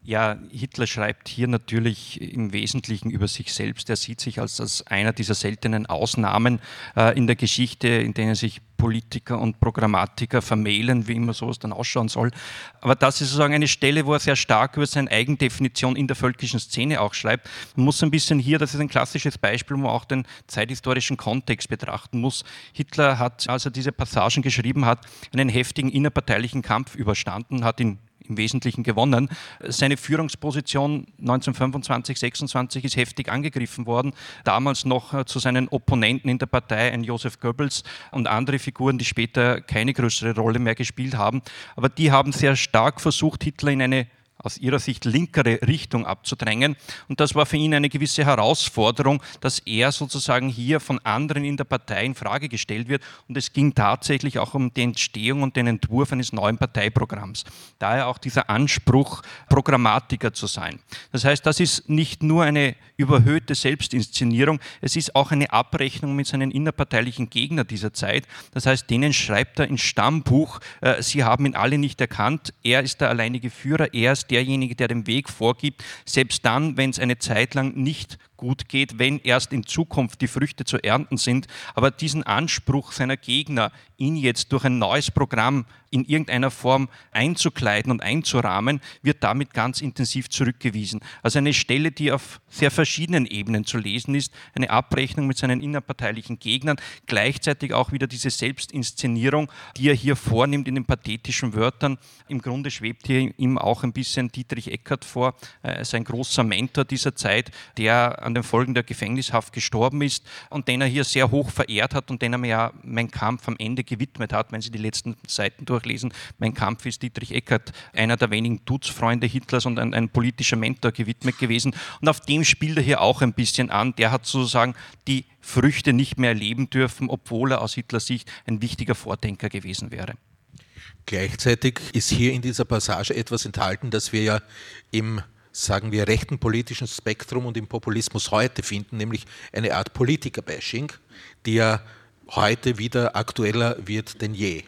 Ja, Hitler schreibt hier natürlich im Wesentlichen über sich selbst. Er sieht sich als, als einer dieser seltenen Ausnahmen äh, in der Geschichte, in denen sich Politiker und Programmatiker vermählen, wie immer sowas dann ausschauen soll. Aber das ist sozusagen eine Stelle, wo er sehr stark über seine Eigendefinition in der völkischen Szene auch schreibt. Man muss ein bisschen hier, das ist ein klassisches Beispiel, wo man auch den zeithistorischen Kontext betrachten muss. Hitler hat, als er diese Passagen geschrieben hat, einen heftigen innerparteilichen Kampf überstanden, hat ihn im Wesentlichen gewonnen. Seine Führungsposition 1925, 26 ist heftig angegriffen worden. Damals noch äh, zu seinen Opponenten in der Partei ein Joseph Goebbels und andere Figuren, die später keine größere Rolle mehr gespielt haben. Aber die haben sehr stark versucht, Hitler in eine aus ihrer Sicht linkere Richtung abzudrängen. Und das war für ihn eine gewisse Herausforderung, dass er sozusagen hier von anderen in der Partei in Frage gestellt wird. Und es ging tatsächlich auch um die Entstehung und den Entwurf eines neuen Parteiprogramms. Daher auch dieser Anspruch, Programmatiker zu sein. Das heißt, das ist nicht nur eine überhöhte Selbstinszenierung, es ist auch eine Abrechnung mit seinen innerparteilichen Gegnern dieser Zeit. Das heißt, denen schreibt er ins Stammbuch, äh, sie haben ihn alle nicht erkannt, er ist der alleinige Führer, er ist derjenige, der den Weg vorgibt, selbst dann, wenn es eine Zeit lang nicht gut geht, wenn erst in Zukunft die Früchte zu ernten sind. Aber diesen Anspruch seiner Gegner, ihn jetzt durch ein neues Programm in irgendeiner Form einzukleiden und einzurahmen, wird damit ganz intensiv zurückgewiesen. Also eine Stelle, die auf sehr verschiedenen Ebenen zu lesen ist, eine Abrechnung mit seinen innerparteilichen Gegnern, gleichzeitig auch wieder diese Selbstinszenierung, die er hier vornimmt in den pathetischen Wörtern. Im Grunde schwebt hier ihm auch ein bisschen Dietrich Eckert vor, äh, sein großer Mentor dieser Zeit, der an den Folgen der Gefängnishaft gestorben ist und den er hier sehr hoch verehrt hat und den er mir ja Mein Kampf am Ende gewidmet hat, wenn Sie die letzten Seiten durchlesen. Mein Kampf ist Dietrich Eckert, einer der wenigen Dutzfreunde Hitlers und ein, ein politischer Mentor gewidmet gewesen. Und auf dem spielt er hier auch ein bisschen an. Der hat sozusagen die Früchte nicht mehr erleben dürfen, obwohl er aus Hitlers Sicht ein wichtiger Vordenker gewesen wäre. Gleichzeitig ist hier in dieser Passage etwas enthalten, das wir ja im sagen wir, rechten politischen Spektrum und im Populismus heute finden, nämlich eine Art Politiker-Bashing, die ja heute wieder aktueller wird denn je.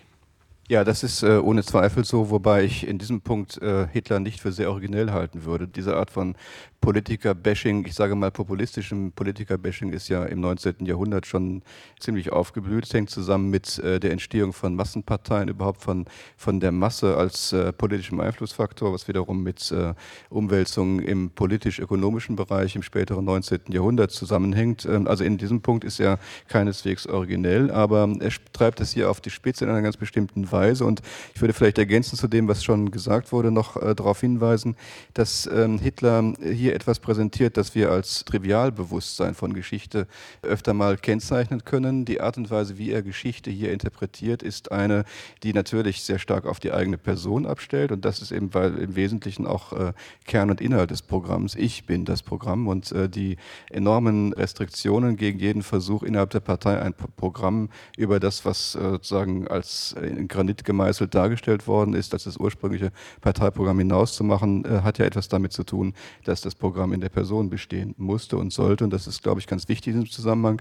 Ja, das ist äh, ohne Zweifel so, wobei ich in diesem Punkt äh, Hitler nicht für sehr originell halten würde. Diese Art von Politiker-Bashing, ich sage mal populistischem Politiker-Bashing ist ja im 19. Jahrhundert schon ziemlich aufgeblüht. Es hängt zusammen mit äh, der Entstehung von Massenparteien, überhaupt von, von der Masse als äh, politischem Einflussfaktor, was wiederum mit äh, Umwälzungen im politisch-ökonomischen Bereich im späteren 19. Jahrhundert zusammenhängt. Ähm, also in diesem Punkt ist er keineswegs originell, aber er treibt es hier auf die Spitze in einer ganz bestimmten Weise. Und ich würde vielleicht ergänzen zu dem, was schon gesagt wurde, noch äh, darauf hinweisen, dass ähm, Hitler hier etwas präsentiert, das wir als Trivialbewusstsein von Geschichte öfter mal kennzeichnen können. Die Art und Weise, wie er Geschichte hier interpretiert, ist eine, die natürlich sehr stark auf die eigene Person abstellt. Und das ist eben weil im Wesentlichen auch äh, Kern und Inhalt des Programms. Ich bin das Programm und äh, die enormen Restriktionen gegen jeden Versuch innerhalb der Partei ein Programm über das, was äh, sozusagen als in Granit gemeißelt dargestellt worden ist, als das ursprüngliche Parteiprogramm hinauszumachen, äh, hat ja etwas damit zu tun, dass das Programm in der Person bestehen musste und sollte. Und das ist, glaube ich, ganz wichtig diesem Zusammenhang.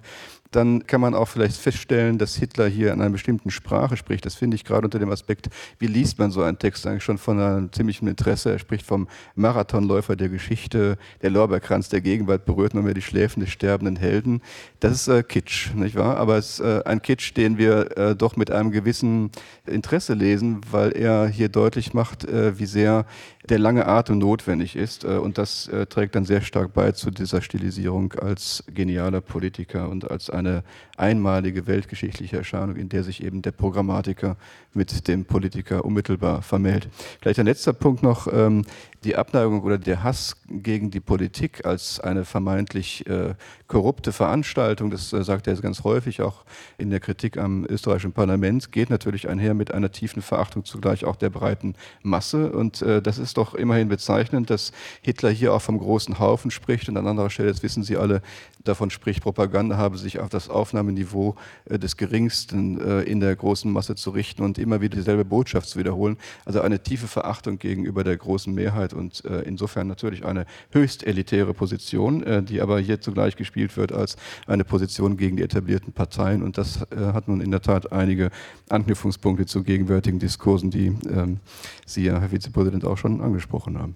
Dann kann man auch vielleicht feststellen, dass Hitler hier in einer bestimmten Sprache spricht. Das finde ich gerade unter dem Aspekt, wie liest man so einen Text eigentlich schon von einem ziemlichen Interesse. Er spricht vom Marathonläufer der Geschichte, der Lorbeerkranz der Gegenwart berührt nur mehr die Schläfen des sterbenden Helden. Das ist äh, Kitsch, nicht wahr? Aber es ist äh, ein Kitsch, den wir äh, doch mit einem gewissen Interesse lesen, weil er hier deutlich macht, äh, wie sehr der lange Atem notwendig ist. Äh, und das äh, trägt dann sehr stark bei zu dieser Stilisierung als genialer Politiker und als eine einmalige weltgeschichtliche Erscheinung, in der sich eben der Programmatiker mit dem Politiker unmittelbar vermählt. Vielleicht ein letzter Punkt noch. Ähm, die Abneigung oder der Hass gegen die Politik als eine vermeintlich äh, korrupte Veranstaltung, das sagt er ganz häufig auch in der Kritik am österreichischen Parlament, geht natürlich einher mit einer tiefen Verachtung zugleich auch der breiten Masse. Und das ist doch immerhin bezeichnend, dass Hitler hier auch vom großen Haufen spricht und an anderer Stelle, das wissen Sie alle, davon spricht, Propaganda habe sich auf das Aufnahmeniveau äh, des Geringsten äh, in der großen Masse zu richten und immer wieder dieselbe Botschaft zu wiederholen. Also eine tiefe Verachtung gegenüber der großen Mehrheit und äh, insofern natürlich eine höchst elitäre Position, die aber hier zugleich gespielt wird als eine Position gegen die etablierten Parteien. Und das hat nun in der Tat einige Anknüpfungspunkte zu gegenwärtigen Diskursen, die ähm, Sie ja, Herr Vizepräsident, auch schon angesprochen haben.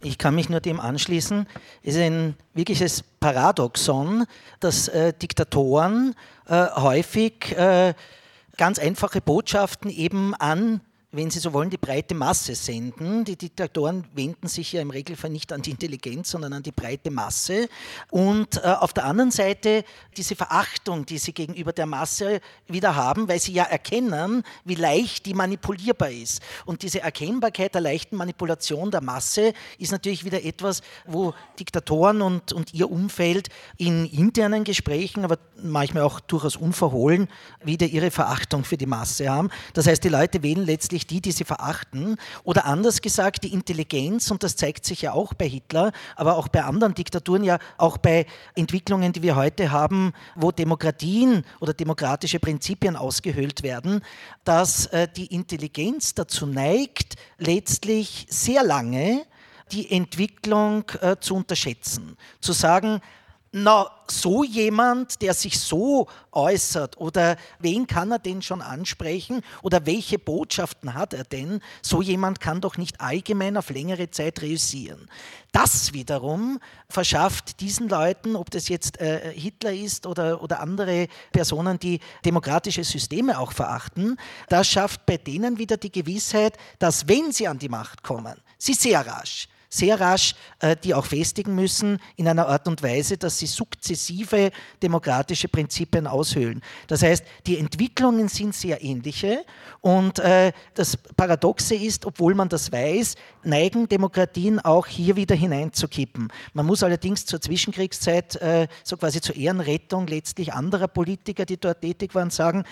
Ich kann mich nur dem anschließen. Es ist ein wirkliches Paradoxon, dass äh, Diktatoren äh, häufig äh, ganz einfache Botschaften eben an wenn Sie so wollen, die breite Masse senden. Die Diktatoren wenden sich ja im Regelfall nicht an die Intelligenz, sondern an die breite Masse. Und äh, auf der anderen Seite diese Verachtung, die sie gegenüber der Masse wieder haben, weil sie ja erkennen, wie leicht die manipulierbar ist. Und diese Erkennbarkeit der leichten Manipulation der Masse ist natürlich wieder etwas, wo Diktatoren und, und ihr Umfeld in internen Gesprächen, aber manchmal auch durchaus unverhohlen, wieder ihre Verachtung für die Masse haben. Das heißt, die Leute wählen letztlich die, die sie verachten. Oder anders gesagt, die Intelligenz, und das zeigt sich ja auch bei Hitler, aber auch bei anderen Diktaturen, ja auch bei Entwicklungen, die wir heute haben, wo Demokratien oder demokratische Prinzipien ausgehöhlt werden, dass äh, die Intelligenz dazu neigt, letztlich sehr lange die Entwicklung äh, zu unterschätzen. Zu sagen, na, so jemand, der sich so äußert oder wen kann er denn schon ansprechen oder welche Botschaften hat er denn? So jemand kann doch nicht allgemein auf längere Zeit reüssieren. Das wiederum verschafft diesen Leuten, ob das jetzt äh, Hitler ist oder, oder andere Personen, die demokratische Systeme auch verachten, das schafft bei denen wieder die Gewissheit, dass wenn sie an die Macht kommen, sie sehr rasch sehr rasch äh, die auch festigen müssen in einer Art und Weise, dass sie sukzessive demokratische Prinzipien aushöhlen. Das heißt, die Entwicklungen sind sehr ähnliche und äh, das Paradoxe ist, obwohl man das weiß, neigen Demokratien auch hier wieder hineinzukippen. Man muss allerdings zur Zwischenkriegszeit, äh, so quasi zur Ehrenrettung letztlich anderer Politiker, die dort tätig waren, sagen,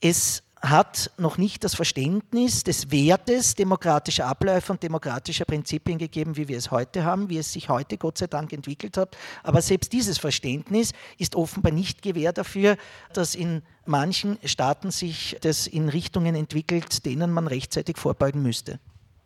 es hat noch nicht das Verständnis des Wertes demokratischer Abläufe und demokratischer Prinzipien gegeben, wie wir es heute haben, wie es sich heute Gott sei Dank entwickelt hat. Aber selbst dieses Verständnis ist offenbar nicht Gewähr dafür, dass in manchen Staaten sich das in Richtungen entwickelt, denen man rechtzeitig vorbeugen müsste.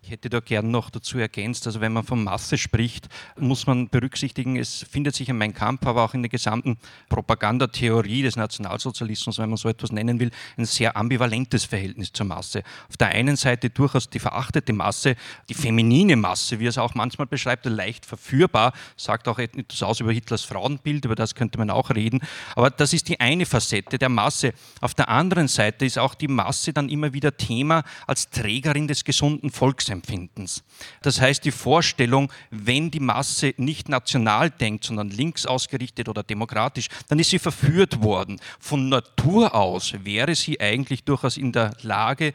Ich hätte da gern noch dazu ergänzt, also wenn man von Masse spricht, muss man berücksichtigen, es findet sich in Mein Kampf, aber auch in der gesamten Propagandatheorie des Nationalsozialismus, wenn man so etwas nennen will, ein sehr ambivalentes Verhältnis zur Masse. Auf der einen Seite durchaus die verachtete Masse, die feminine Masse, wie es auch manchmal beschreibt, leicht verführbar, sagt auch etwas aus über Hitlers Frauenbild, über das könnte man auch reden, aber das ist die eine Facette der Masse. Auf der anderen Seite ist auch die Masse dann immer wieder Thema als Trägerin des gesunden Volks Volksempfindens. Das heißt, die Vorstellung, wenn die Masse nicht national denkt, sondern links ausgerichtet oder demokratisch, dann ist sie verführt worden. Von Natur aus wäre sie eigentlich durchaus in der Lage,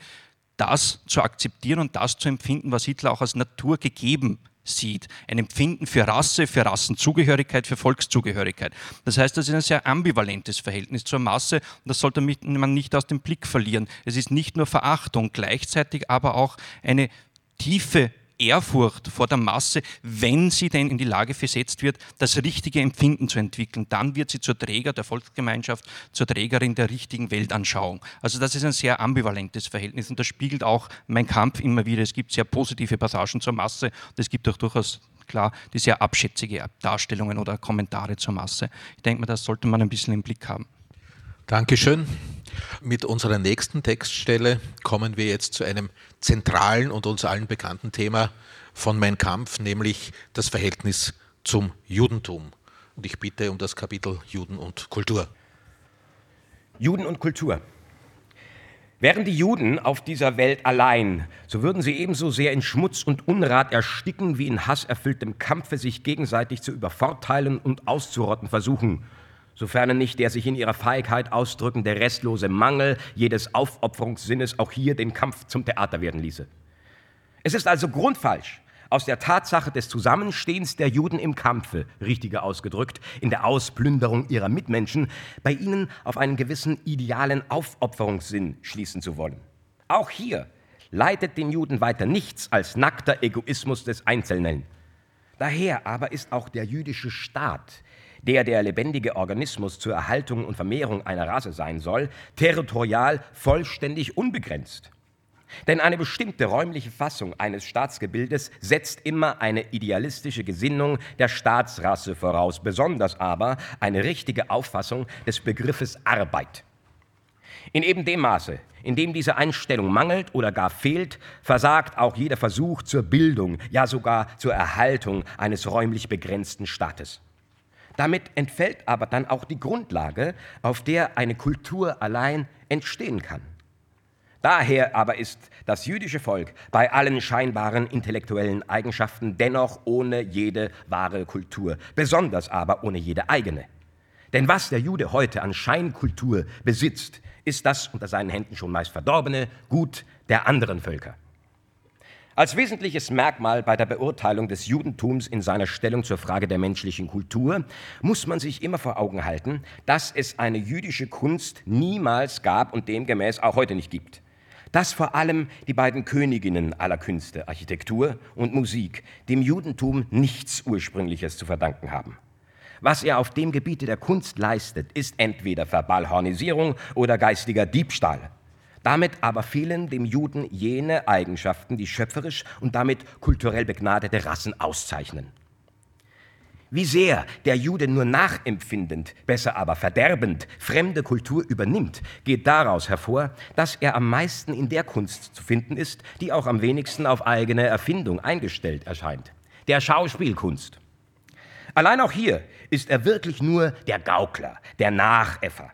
das zu akzeptieren und das zu empfinden, was Hitler auch als Natur gegeben sieht. Ein Empfinden für Rasse, für Rassenzugehörigkeit, für Volkszugehörigkeit. Das heißt, das ist ein sehr ambivalentes Verhältnis zur Masse und das sollte man nicht aus dem Blick verlieren. Es ist nicht nur Verachtung, gleichzeitig aber auch eine tiefe Ehrfurcht vor der Masse, wenn sie denn in die Lage versetzt wird, das richtige Empfinden zu entwickeln. Dann wird sie zur Träger der Volksgemeinschaft, zur Trägerin der richtigen Weltanschauung. Also das ist ein sehr ambivalentes Verhältnis und das spiegelt auch mein Kampf immer wieder. Es gibt sehr positive Passagen zur Masse und es gibt auch durchaus klar die sehr abschätzige Darstellungen oder Kommentare zur Masse. Ich denke mal, das sollte man ein bisschen im Blick haben. Dankeschön. Mit unserer nächsten Textstelle kommen wir jetzt zu einem zentralen und uns allen bekannten Thema von Mein Kampf, nämlich das Verhältnis zum Judentum. Und ich bitte um das Kapitel Juden und Kultur. Juden und Kultur. Wären die Juden auf dieser Welt allein, so würden sie ebenso sehr in Schmutz und Unrat ersticken, wie in hasserfülltem Kampfe sich gegenseitig zu übervorteilen und auszurotten versuchen, sofern nicht der sich in ihrer Feigheit ausdrückende restlose Mangel jedes Aufopferungssinnes auch hier den Kampf zum Theater werden ließe. Es ist also grundfalsch, aus der Tatsache des Zusammenstehens der Juden im Kampfe, richtiger ausgedrückt, in der Ausplünderung ihrer Mitmenschen, bei ihnen auf einen gewissen idealen Aufopferungssinn schließen zu wollen. Auch hier leitet den Juden weiter nichts als nackter Egoismus des Einzelnen. Daher aber ist auch der jüdische Staat, der der lebendige Organismus zur Erhaltung und Vermehrung einer Rasse sein soll, territorial vollständig unbegrenzt. Denn eine bestimmte räumliche Fassung eines Staatsgebildes setzt immer eine idealistische Gesinnung der Staatsrasse voraus, besonders aber eine richtige Auffassung des Begriffes Arbeit. In eben dem Maße, in dem diese Einstellung mangelt oder gar fehlt, versagt auch jeder Versuch zur Bildung, ja sogar zur Erhaltung eines räumlich begrenzten Staates. Damit entfällt aber dann auch die Grundlage, auf der eine Kultur allein entstehen kann. Daher aber ist das jüdische Volk bei allen scheinbaren intellektuellen Eigenschaften dennoch ohne jede wahre Kultur, besonders aber ohne jede eigene. Denn was der Jude heute an Scheinkultur besitzt, ist das unter seinen Händen schon meist verdorbene Gut der anderen Völker. Als wesentliches Merkmal bei der Beurteilung des Judentums in seiner Stellung zur Frage der menschlichen Kultur muss man sich immer vor Augen halten, dass es eine jüdische Kunst niemals gab und demgemäß auch heute nicht gibt dass vor allem die beiden Königinnen aller Künste, Architektur und Musik, dem Judentum nichts Ursprüngliches zu verdanken haben. Was er auf dem Gebiete der Kunst leistet, ist entweder Verballhornisierung oder geistiger Diebstahl. Damit aber fehlen dem Juden jene Eigenschaften, die schöpferisch und damit kulturell begnadete Rassen auszeichnen. Wie sehr der Jude nur nachempfindend, besser aber verderbend, fremde Kultur übernimmt, geht daraus hervor, dass er am meisten in der Kunst zu finden ist, die auch am wenigsten auf eigene Erfindung eingestellt erscheint, der Schauspielkunst. Allein auch hier ist er wirklich nur der Gaukler, der Nachäffer.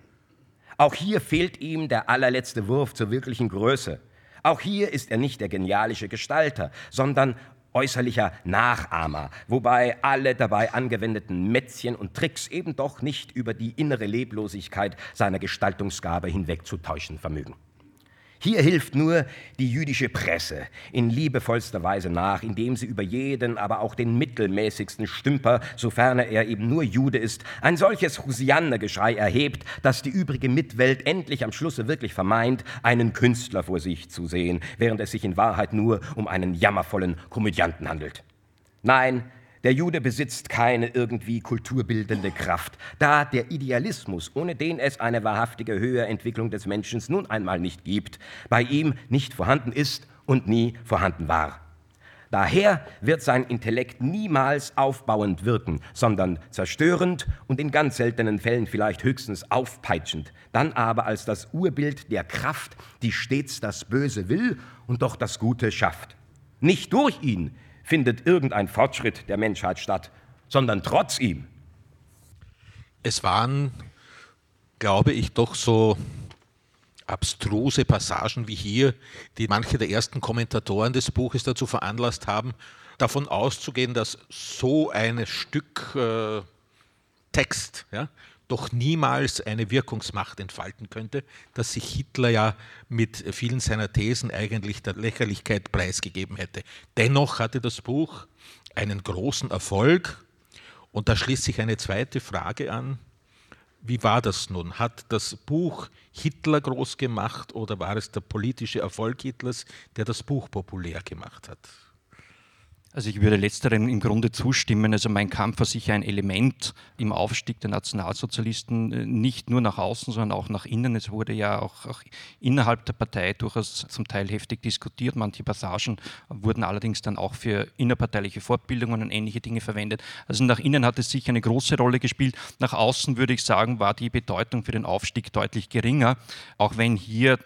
Auch hier fehlt ihm der allerletzte Wurf zur wirklichen Größe. Auch hier ist er nicht der genialische Gestalter, sondern äußerlicher Nachahmer, wobei alle dabei angewendeten Mätzchen und Tricks eben doch nicht über die innere Leblosigkeit seiner Gestaltungsgabe hinwegzutäuschen vermögen. Hier hilft nur die jüdische Presse in liebevollster Weise nach, indem sie über jeden, aber auch den mittelmäßigsten Stümper, sofern er eben nur Jude ist, ein solches Hosiannergeschrei erhebt, dass die übrige Mitwelt endlich am Schlusse wirklich vermeint, einen Künstler vor sich zu sehen, während es sich in Wahrheit nur um einen jammervollen Komödianten handelt. Nein, der Jude besitzt keine irgendwie kulturbildende Kraft, da der Idealismus, ohne den es eine wahrhaftige Höherentwicklung des Menschen nun einmal nicht gibt, bei ihm nicht vorhanden ist und nie vorhanden war. Daher wird sein Intellekt niemals aufbauend wirken, sondern zerstörend und in ganz seltenen Fällen vielleicht höchstens aufpeitschend, dann aber als das Urbild der Kraft, die stets das Böse will und doch das Gute schafft. Nicht durch ihn findet irgendein Fortschritt der Menschheit statt, sondern trotz ihm. Es waren, glaube ich, doch so abstruse Passagen wie hier, die manche der ersten Kommentatoren des Buches dazu veranlasst haben, davon auszugehen, dass so ein Stück äh, Text ja, doch niemals eine Wirkungsmacht entfalten könnte, dass sich Hitler ja mit vielen seiner Thesen eigentlich der Lächerlichkeit preisgegeben hätte. Dennoch hatte das Buch einen großen Erfolg und da schließt sich eine zweite Frage an. Wie war das nun? Hat das Buch Hitler groß gemacht oder war es der politische Erfolg Hitlers, der das Buch populär gemacht hat? Also ich würde letzterem im Grunde zustimmen. Also mein Kampf war sicher ein Element im Aufstieg der Nationalsozialisten, äh, nicht nur nach außen, sondern auch nach innen. Es wurde ja auch, auch innerhalb der Partei durchaus zum Teil heftig diskutiert. Manche Passagen wurden allerdings dann auch für innerparteiliche Fortbildungen und ähnliche Dinge verwendet. Also nach innen hat es sicher eine große Rolle gespielt. Nach außen würde ich sagen, war die Bedeutung für den Aufstieg deutlich geringer. Auch wenn hier,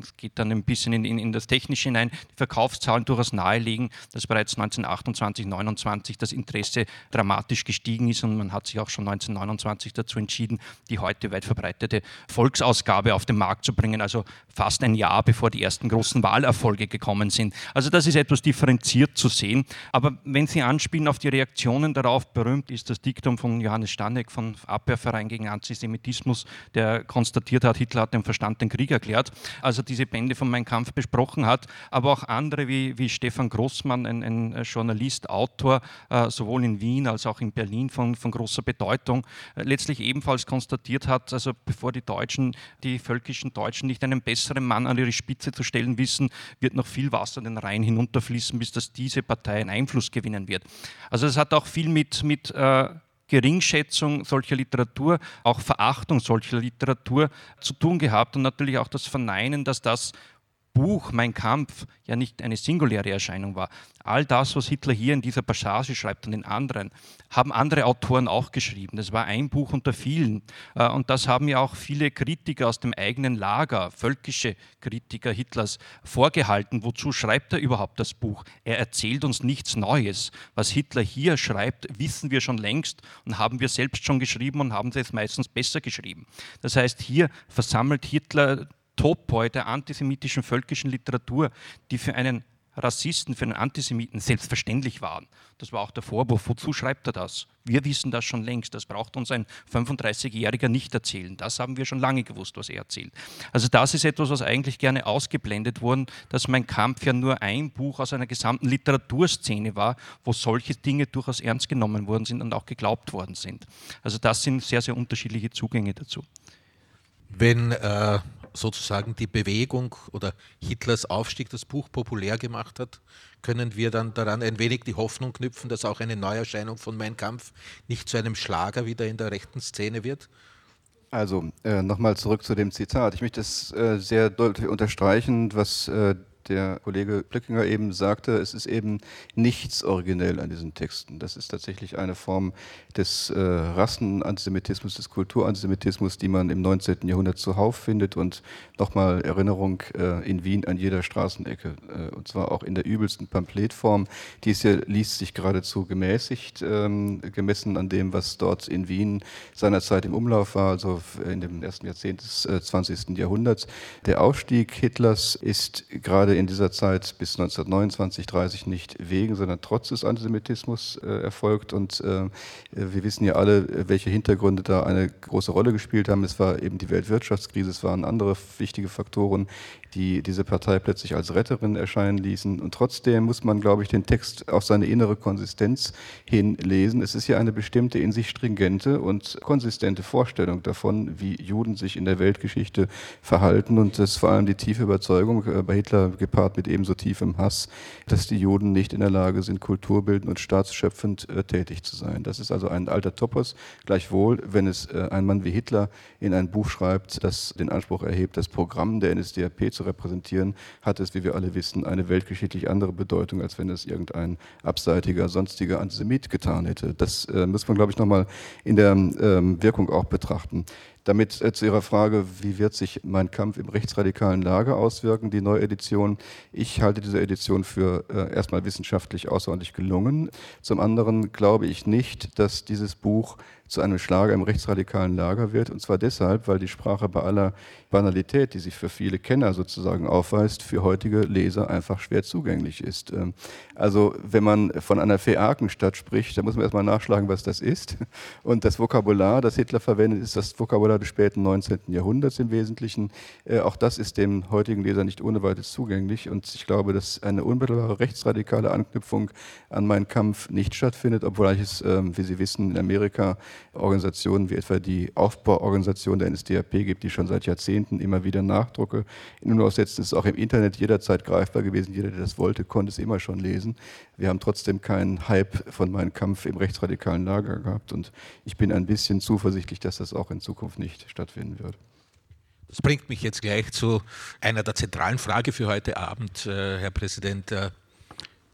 es geht dann ein bisschen in, in, in das Technische hinein, die Verkaufszahlen durchaus nahelegen, dass bereits 19 1928, 1929 das Interesse dramatisch gestiegen ist und man hat sich auch schon 1929 dazu entschieden, die heute weit verbreitete Volksausgabe auf den Markt zu bringen, also fast ein Jahr bevor die ersten großen Wahlerfolge gekommen sind. Also das ist etwas differenziert zu sehen. Aber wenn Sie anspielen auf die Reaktionen darauf, berühmt ist das Diktum von Johannes Stanek vom Abwehrverein gegen Antisemitismus, der konstatiert hat, Hitler hat dem Verstand den Krieg erklärt, also diese Bände von Mein Kampf besprochen hat, aber auch andere wie, wie Stefan Grossmann, ein, ein Journalist, Autor, äh, sowohl in Wien als auch in Berlin von, von großer Bedeutung, äh, letztlich ebenfalls konstatiert hat, also bevor die Deutschen, die völkischen Deutschen nicht einen besseren Mann an ihre Spitze zu stellen wissen, wird noch viel Wasser den Rhein hinunterfließen, bis dass diese Partei einen Einfluss gewinnen wird. Also es hat auch viel mit, mit äh, Geringschätzung solcher Literatur, auch Verachtung solcher Literatur zu tun gehabt und natürlich auch das Verneinen, dass das Buch Mein Kampf ja nicht eine singuläre Erscheinung war. All das, was Hitler hier in dieser Passage schreibt und den anderen, haben andere Autoren auch geschrieben. Das war ein Buch unter vielen. Äh, und das haben ja auch viele Kritiker aus dem eigenen Lager, völkische Kritiker Hitlers, vorgehalten. Wozu schreibt er überhaupt das Buch? Er erzählt uns nichts Neues. Was Hitler hier schreibt, wissen wir schon längst und haben wir selbst schon geschrieben und haben es meistens besser geschrieben. Das heißt, hier versammelt Hitler Topoi der antisemitischen völkischen Literatur, die für einen Rassisten, für einen Antisemiten selbstverständlich waren. Das war auch der Vorwurf. Wozu schreibt er das? Wir wissen das schon längst. Das braucht uns ein 35-Jähriger nicht erzählen. Das haben wir schon lange gewusst, was er erzählt. Also das ist etwas, was eigentlich gerne ausgeblendet wurde, dass mein Kampf ja nur ein Buch aus einer gesamten Literaturszene war, wo solche Dinge durchaus ernst genommen worden sind und auch geglaubt worden sind. Also das sind sehr, sehr unterschiedliche Zugänge dazu. Wenn äh, sozusagen die Bewegung oder Hitlers Aufstieg das Buch populär gemacht hat, können wir dann daran ein wenig die Hoffnung knüpfen, dass auch eine Neuerscheinung von Mein Kampf nicht zu einem Schlager wieder in der rechten Szene wird? Also äh, nochmal zurück zu dem Zitat. Ich möchte es äh, sehr deutlich unterstreichen, was äh, der Kollege Blöckinger eben sagte, es ist eben nichts originell an diesen Texten. Das ist tatsächlich eine Form des äh, Rassenantisemitismus, des Kulturantisemitismus, die man im 19. Jahrhundert zuhauf findet und nochmal Erinnerung äh, in Wien an jeder Straßenecke äh, und zwar auch in der übelsten Pamphletform. Dies hier liest sich geradezu gemäßigt, ähm, gemessen an dem, was dort in Wien seinerzeit im Umlauf war, also in dem ersten Jahrzehnt des 20. Äh, Jahrhunderts. Der Aufstieg Hitlers ist gerade in dieser Zeit bis 1929, 30 nicht wegen, sondern trotz des Antisemitismus äh, erfolgt. Und äh, wir wissen ja alle, welche Hintergründe da eine große Rolle gespielt haben. Es war eben die Weltwirtschaftskrise, es waren andere wichtige Faktoren, die diese Partei plötzlich als Retterin erscheinen ließen. Und trotzdem muss man, glaube ich, den Text auf seine innere Konsistenz hinlesen. Es ist ja eine bestimmte, in sich stringente und konsistente Vorstellung davon, wie Juden sich in der Weltgeschichte verhalten. Und das ist vor allem die tiefe Überzeugung, äh, bei Hitler gepaart mit ebenso tiefem Hass, dass die Juden nicht in der Lage sind, kulturbildend und staatsschöpfend äh, tätig zu sein. Das ist also ein alter Topos. Gleichwohl, wenn es äh, ein Mann wie Hitler in ein Buch schreibt, das den Anspruch erhebt, das Programm der NSDAP zu repräsentieren, hat es, wie wir alle wissen, eine weltgeschichtlich andere Bedeutung, als wenn es irgendein abseitiger, sonstiger Antisemit getan hätte. Das äh, muss man, glaube ich, nochmal in der ähm, Wirkung auch betrachten. Damit äh, zu Ihrer Frage, wie wird sich mein Kampf im rechtsradikalen Lager auswirken, die Neuedition. Ich halte diese Edition für äh, erstmal wissenschaftlich außerordentlich gelungen. Zum anderen glaube ich nicht, dass dieses Buch zu einem Schlager im rechtsradikalen Lager wird. Und zwar deshalb, weil die Sprache bei aller Banalität, die sich für viele Kenner sozusagen aufweist, für heutige Leser einfach schwer zugänglich ist. Ähm, also wenn man von einer Phäakenstadt spricht, dann muss man erstmal nachschlagen, was das ist. Und das Vokabular, das Hitler verwendet, ist das Vokabular des späten 19. Jahrhunderts im Wesentlichen. Äh, auch das ist dem heutigen Leser nicht ohne weiteres zugänglich. Und ich glaube, dass eine unmittelbare rechtsradikale Anknüpfung an meinen Kampf nicht stattfindet, obwohl ich es, ähm, wie Sie wissen, in Amerika Organisationen wie etwa die Aufbauorganisation der NSDAP gibt, die schon seit Jahrzehnten immer wieder Nachdrucke in Umlauf setzen. Es ist auch im Internet jederzeit greifbar gewesen. Jeder, der das wollte, konnte es immer schon lesen. Wir haben trotzdem keinen Hype von meinem Kampf im rechtsradikalen Lager gehabt und ich bin ein bisschen zuversichtlich, dass das auch in Zukunft nicht stattfinden wird. Das bringt mich jetzt gleich zu einer der zentralen Fragen für heute Abend, äh, Herr Präsident.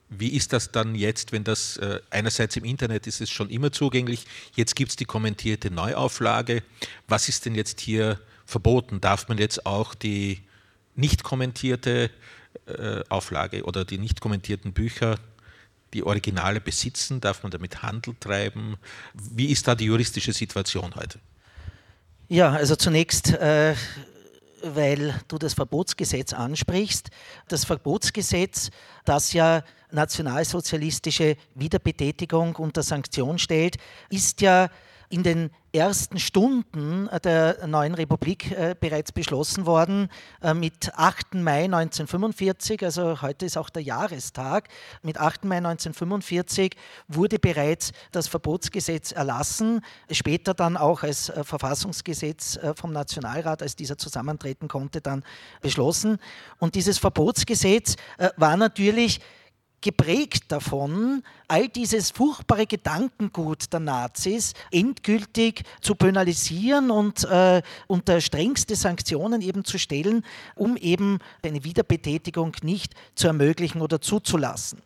Wie ist das dann jetzt, wenn das äh, einerseits im Internet ist es schon immer zugänglich, jetzt gibt es die kommentierte Neuauflage. Was ist denn jetzt hier verboten? Darf man jetzt auch die nicht kommentierte äh, Auflage oder die nicht kommentierten Bücher die Originale besitzen? Darf man damit Handel treiben? Wie ist da die juristische Situation heute? Ja, also zunächst, äh, weil du das Verbotsgesetz ansprichst. Das Verbotsgesetz, das ja nationalsozialistische Wiederbetätigung unter Sanktion stellt, ist ja in den ersten Stunden der neuen Republik äh, bereits beschlossen worden. Äh, mit 8. Mai 1945, also heute ist auch der Jahrestag, mit 8. Mai 1945 wurde bereits das Verbotsgesetz erlassen, später dann auch als äh, Verfassungsgesetz vom Nationalrat, als dieser zusammentreten konnte, dann beschlossen. Und dieses Verbotsgesetz war natürlich geprägt davon, all dieses furchtbare Gedankengut der Nazis endgültig zu penalisieren und äh, unter strengste Sanktionen eben zu stellen, um eben eine Wiederbetätigung nicht zu ermöglichen oder zuzulassen.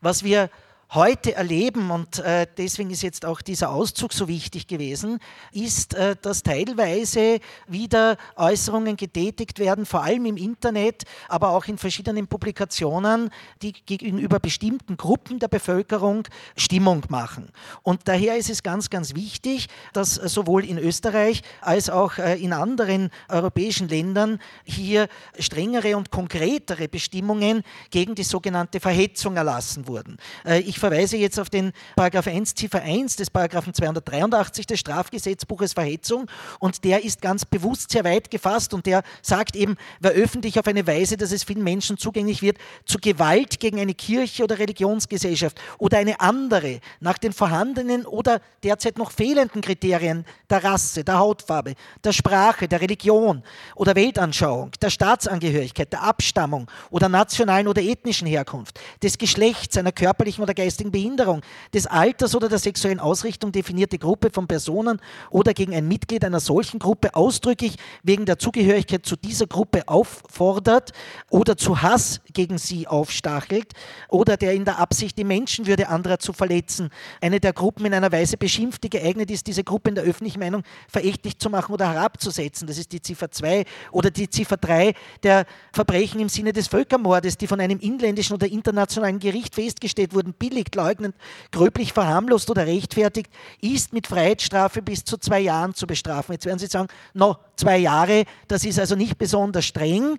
Was wir heute erleben, und äh, deswegen ist jetzt auch dieser Auszug so wichtig gewesen, ist, äh, dass teilweise wieder Äußerungen getätigt werden, vor allem im Internet, aber auch in verschiedenen Publikationen, die gegenüber bestimmten Gruppen der Bevölkerung Stimmung machen. Und daher ist es ganz, ganz wichtig, dass sowohl in Österreich als auch äh, in anderen europäischen Ländern hier strengere und konkretere Bestimmungen gegen die sogenannte Verhetzung erlassen wurden. Äh, ich verweise jetzt auf den Paragraph 1 Ziffer 1 des Paragraphen 283 des Strafgesetzbuches Verhetzung. Und der ist ganz bewusst sehr weit gefasst. Und der sagt eben, wer öffentlich auf eine Weise, dass es vielen Menschen zugänglich wird, zu Gewalt gegen eine Kirche oder Religionsgesellschaft oder eine andere nach den vorhandenen oder derzeit noch fehlenden Kriterien der Rasse, der Hautfarbe, der Sprache, der Religion oder Weltanschauung, der Staatsangehörigkeit, der Abstammung oder nationalen oder ethnischen Herkunft, des Geschlechts, einer körperlichen oder geistigen geistigen Behinderung, des Alters oder der sexuellen Ausrichtung definierte Gruppe von Personen oder gegen ein Mitglied einer solchen Gruppe ausdrücklich wegen der Zugehörigkeit zu dieser Gruppe auffordert oder zu Hass gegen sie aufstachelt oder der in der Absicht, die Menschenwürde anderer zu verletzen, eine der Gruppen in einer Weise beschimpft, die geeignet ist, diese Gruppe in der öffentlichen Meinung verächtlich zu machen oder herabzusetzen. Das ist die Ziffer 2 oder die Ziffer 3 der Verbrechen im Sinne des Völkermordes, die von einem inländischen oder internationalen Gericht festgestellt wurden, billig beschuldigt, leugnend, gröblich verharmlost oder rechtfertigt, ist mit Freiheitsstrafe bis zu zwei Jahren zu bestrafen. Jetzt werden Sie sagen, no, zwei Jahre, das ist also nicht besonders streng.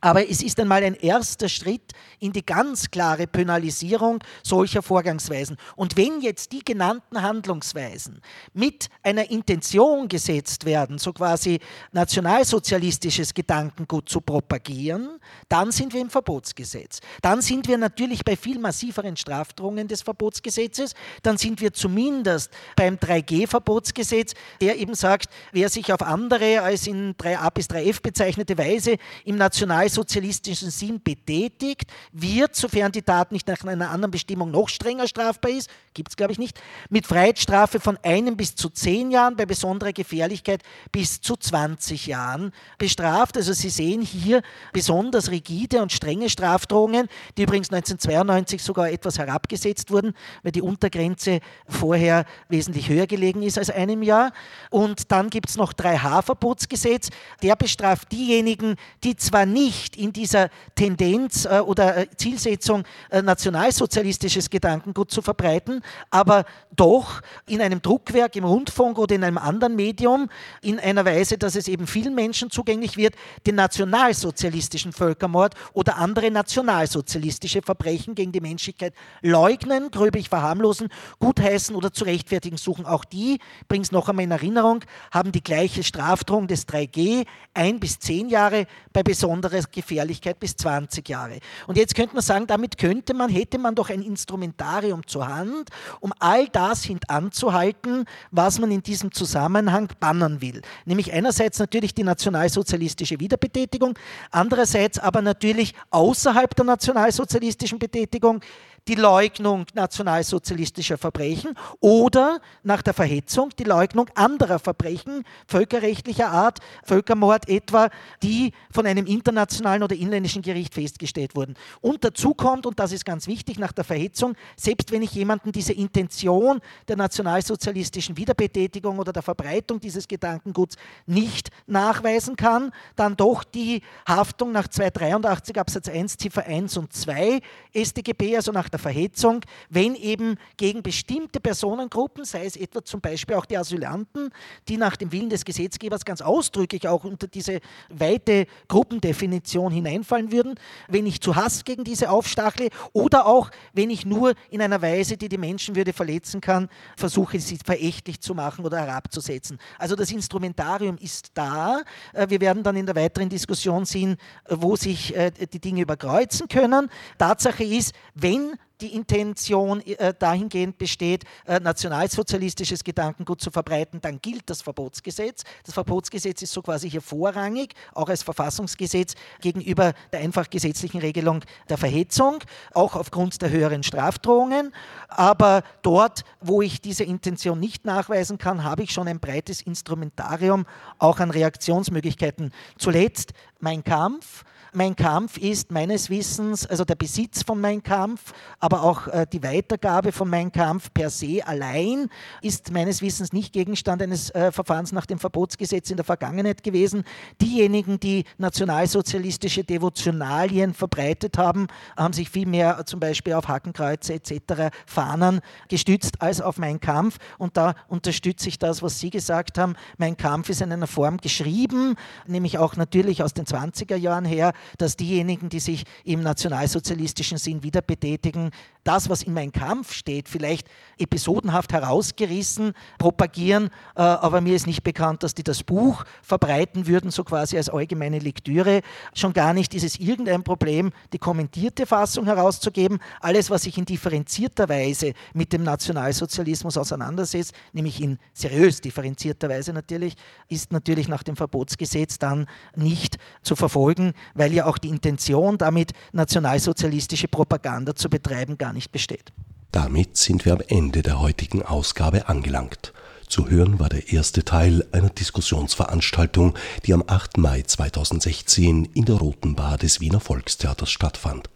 Aber es ist einmal ein erster Schritt in die ganz klare Penalisierung solcher Vorgangsweisen. Und wenn jetzt die genannten Handlungsweisen mit einer Intention gesetzt werden, so quasi nationalsozialistisches Gedankengut zu propagieren, dann sind wir im Verbotsgesetz. Dann sind wir natürlich bei viel massiveren Strafdrohungen des Verbotsgesetzes. Dann sind wir zumindest beim 3G-Verbotsgesetz, der eben sagt, wer sich auf andere als in 3a bis 3f bezeichnete Weise im National sozialistischen Sinn betätigt, wird, sofern die Tat nicht nach einer anderen Bestimmung noch strenger strafbar ist, gibt es glaube ich nicht, mit Freiheitsstrafe von einem bis zu zehn Jahren, bei besonderer Gefährlichkeit bis zu 20 Jahren bestraft. Also Sie sehen hier besonders rigide und strenge Strafdrohungen, die übrigens 1992 sogar etwas herabgesetzt wurden, weil die Untergrenze vorher wesentlich höher gelegen ist als einem Jahr. Und dann gibt es noch 3H-Verbotsgesetz, der bestraft diejenigen, die zwar nicht nicht in dieser Tendenz äh, oder äh, Zielsetzung äh, nationalsozialistisches Gedankengut zu verbreiten, aber doch in einem Druckwerk, im Rundfunk oder in einem anderen Medium in einer Weise, dass es eben vielen Menschen zugänglich wird, den nationalsozialistischen Völkermord oder andere nationalsozialistische Verbrechen gegen die Menschlichkeit leugnen, gröblich verharmlosen, gutheißen oder zu rechtfertigen suchen. Auch die, bringe es noch einmal in Erinnerung, haben die gleiche Strafdrohung des 3G, ein bis zehn Jahre bei besonderer Gefährlichkeit bis 20 Jahre. Und jetzt könnte man sagen, damit könnte man, hätte man doch ein Instrumentarium zur Hand, um all das hintanzuhalten, was man in diesem Zusammenhang bannen will. Nämlich einerseits natürlich die nationalsozialistische Wiederbetätigung, andererseits aber natürlich außerhalb der nationalsozialistischen Betätigung die Leugnung nationalsozialistischer Verbrechen oder nach der Verhetzung die Leugnung anderer Verbrechen völkerrechtlicher Art, Völkermord etwa, die von einem internationalen oder inländischen Gericht festgestellt wurden. Und dazu kommt, und das ist ganz wichtig, nach der Verhetzung, selbst wenn ich jemanden diese Intention der nationalsozialistischen Wiederbetätigung oder der Verbreitung dieses Gedankenguts nicht nachweisen kann, dann doch die Haftung nach 283 Absatz 1 Ziffer 1 und 2 StGB, also nach der Verhetzung, wenn eben gegen bestimmte Personengruppen, sei es etwa zum Beispiel auch die Asylanten, die nach dem Willen des Gesetzgebers ganz ausdrücklich auch unter diese weite Gruppendefinition hineinfallen würden, wenn ich zu Hass gegen diese aufstachle oder auch wenn ich nur in einer Weise, die die Menschenwürde verletzen kann, versuche, sie verächtlich zu machen oder herabzusetzen. Also das Instrumentarium ist da. Äh, wir werden dann in der weiteren Diskussion sehen, wo sich äh, die Dinge überkreuzen können. Tatsache ist, wenn die Intention äh, dahingehend besteht, äh, nationalsozialistisches Gedankengut zu verbreiten, dann gilt das Verbotsgesetz. Das Verbotsgesetz ist so quasi hier vorrangig, auch als Verfassungsgesetz gegenüber der einfach gesetzlichen Regelung der Verhetzung, auch aufgrund der höheren Strafdrohungen. Aber dort, wo ich diese Intention nicht nachweisen kann, habe ich schon ein breites Instrumentarium auch an Reaktionsmöglichkeiten. Zuletzt mein Kampf mein Kampf ist meines Wissens, also der Besitz von Mein Kampf, aber auch äh, die Weitergabe von Mein Kampf per se allein ist meines Wissens nicht Gegenstand eines äh, Verfahrens nach dem Verbotsgesetz in der Vergangenheit gewesen. Diejenigen, die nationalsozialistische Devotionalien verbreitet haben, haben sich viel mehr zum Beispiel auf Hakenkreuze etc. Fahnen gestützt als auf Mein Kampf. Und da unterstütze ich das, was Sie gesagt haben. Mein Kampf ist in einer Form geschrieben, nämlich auch natürlich aus den 20er Jahren her, dass diejenigen, die sich im nationalsozialistischen Sinn wieder betätigen, das, was in meinem Kampf steht, vielleicht episodenhaft herausgerissen propagieren, äh, aber mir ist nicht bekannt, dass die das Buch verbreiten würden, so quasi als allgemeine Lektüre. Schon gar nicht ist es irgendein Problem, die kommentierte Fassung herauszugeben. Alles, was sich in differenzierter Weise mit dem Nationalsozialismus auseinandersetzt, nämlich in seriös differenzierter Weise natürlich, ist natürlich nach dem Verbotsgesetz dann nicht zu verfolgen, weil ja auch die Intention, damit nationalsozialistische Propaganda zu betreiben, gar nicht besteht. Damit sind wir am Ende der heutigen Ausgabe angelangt. Zu hören war der erste Teil einer Diskussionsveranstaltung, die am 8. Mai 2016 in der Roten Bar des Wiener Volkstheaters stattfand.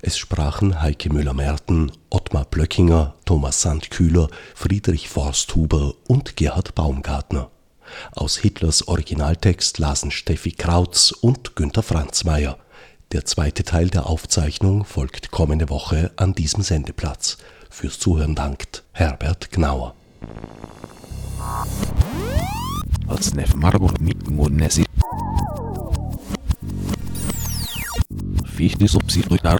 Es sprachen Heike Müller-Merten, Ottmar Blöckinger, Thomas Sandkühler, Friedrich Forsthuber und Gerhard Baumgartner. Aus Hitlers Originaltext lasen Steffi Krautz und Günter Franzmeier. Der zweite Teil der Aufzeichnung folgt kommende Woche an diesem Sendeplatz. Fürs Zuhören dankt Herbert Gnauer. Fichte subsidiar